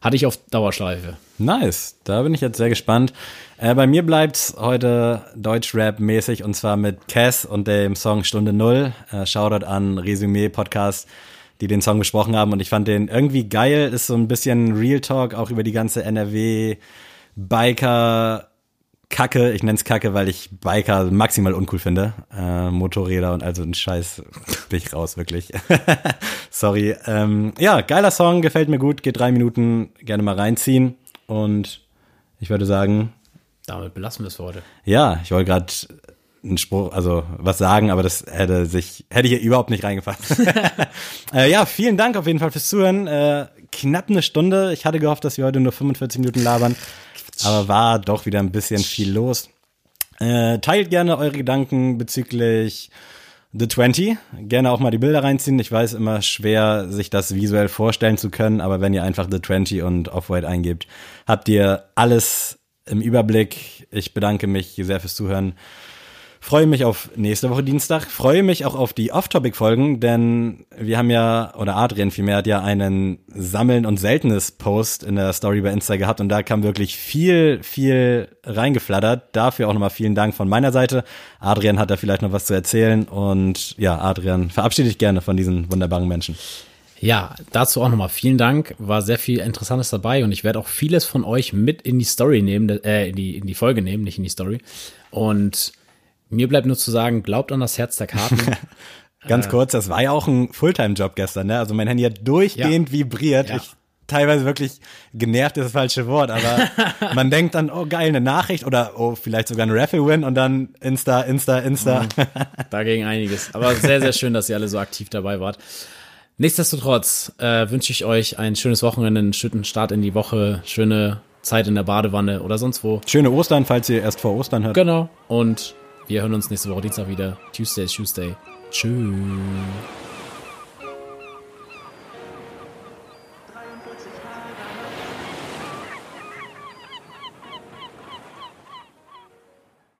hatte ich auf Dauerschleife. Nice, da bin ich jetzt sehr gespannt. Äh, bei mir bleibt's heute Deutschrap-mäßig und zwar mit Cass und dem Song Stunde Null. Äh, Shoutout an Resümee Podcast, die den Song besprochen haben und ich fand den irgendwie geil. Ist so ein bisschen Real Talk auch über die ganze NRW Biker Kacke. Ich nenn's Kacke, weil ich Biker maximal uncool finde. Äh, Motorräder und also ein Scheiß bin ich raus wirklich. (laughs) Sorry. Ähm, ja, geiler Song, gefällt mir gut, geht drei Minuten, gerne mal reinziehen. Und ich würde sagen, Damit belassen wir es für heute. ja, ich wollte gerade einen Spruch, also was sagen, aber das hätte sich, hätte hier überhaupt nicht reingefasst. (laughs) (laughs) äh, ja, vielen Dank auf jeden Fall fürs Zuhören. Äh, knapp eine Stunde. Ich hatte gehofft, dass wir heute nur 45 Minuten labern, aber war doch wieder ein bisschen viel los. Äh, teilt gerne eure Gedanken bezüglich The 20. Gerne auch mal die Bilder reinziehen. Ich weiß immer schwer, sich das visuell vorstellen zu können, aber wenn ihr einfach The 20 und Off-White eingebt, habt ihr alles im Überblick. Ich bedanke mich sehr fürs Zuhören. Freue mich auf nächste Woche Dienstag. Freue mich auch auf die Off-Topic-Folgen, denn wir haben ja, oder Adrian vielmehr, hat ja einen Sammeln und Seltenes Post in der Story bei Insta gehabt und da kam wirklich viel, viel reingeflattert. Dafür auch nochmal vielen Dank von meiner Seite. Adrian hat da vielleicht noch was zu erzählen und ja, Adrian, verabschiede dich gerne von diesen wunderbaren Menschen. Ja, dazu auch nochmal vielen Dank. War sehr viel Interessantes dabei und ich werde auch vieles von euch mit in die Story nehmen, äh, in die, in die Folge nehmen, nicht in die Story. Und Mir bleibt nur zu sagen, glaubt an das Herz der Karten. (laughs) Ganz kurz, das war ja auch ein Fulltime-Job gestern, ne? Also mein Handy hat durchgehend Ja. vibriert. Ja. Ich teilweise wirklich genervt ist das falsche Wort, aber (laughs) man denkt dann, oh geil, eine Nachricht oder oh, vielleicht sogar ein Raffle-Win und dann Insta, Insta, Insta. Dagegen einiges. Aber sehr, sehr schön, dass ihr alle so aktiv dabei wart. Nichtsdestotrotz äh, wünsche ich euch ein schönes Wochenende, einen schönen Start in die Woche, schöne Zeit in der Badewanne oder sonst wo. Schöne Ostern, falls ihr erst vor Ostern hört. Genau. Und wir hören uns nächste Woche Dienstag wieder. Tuesday is Tuesday. Tschüss.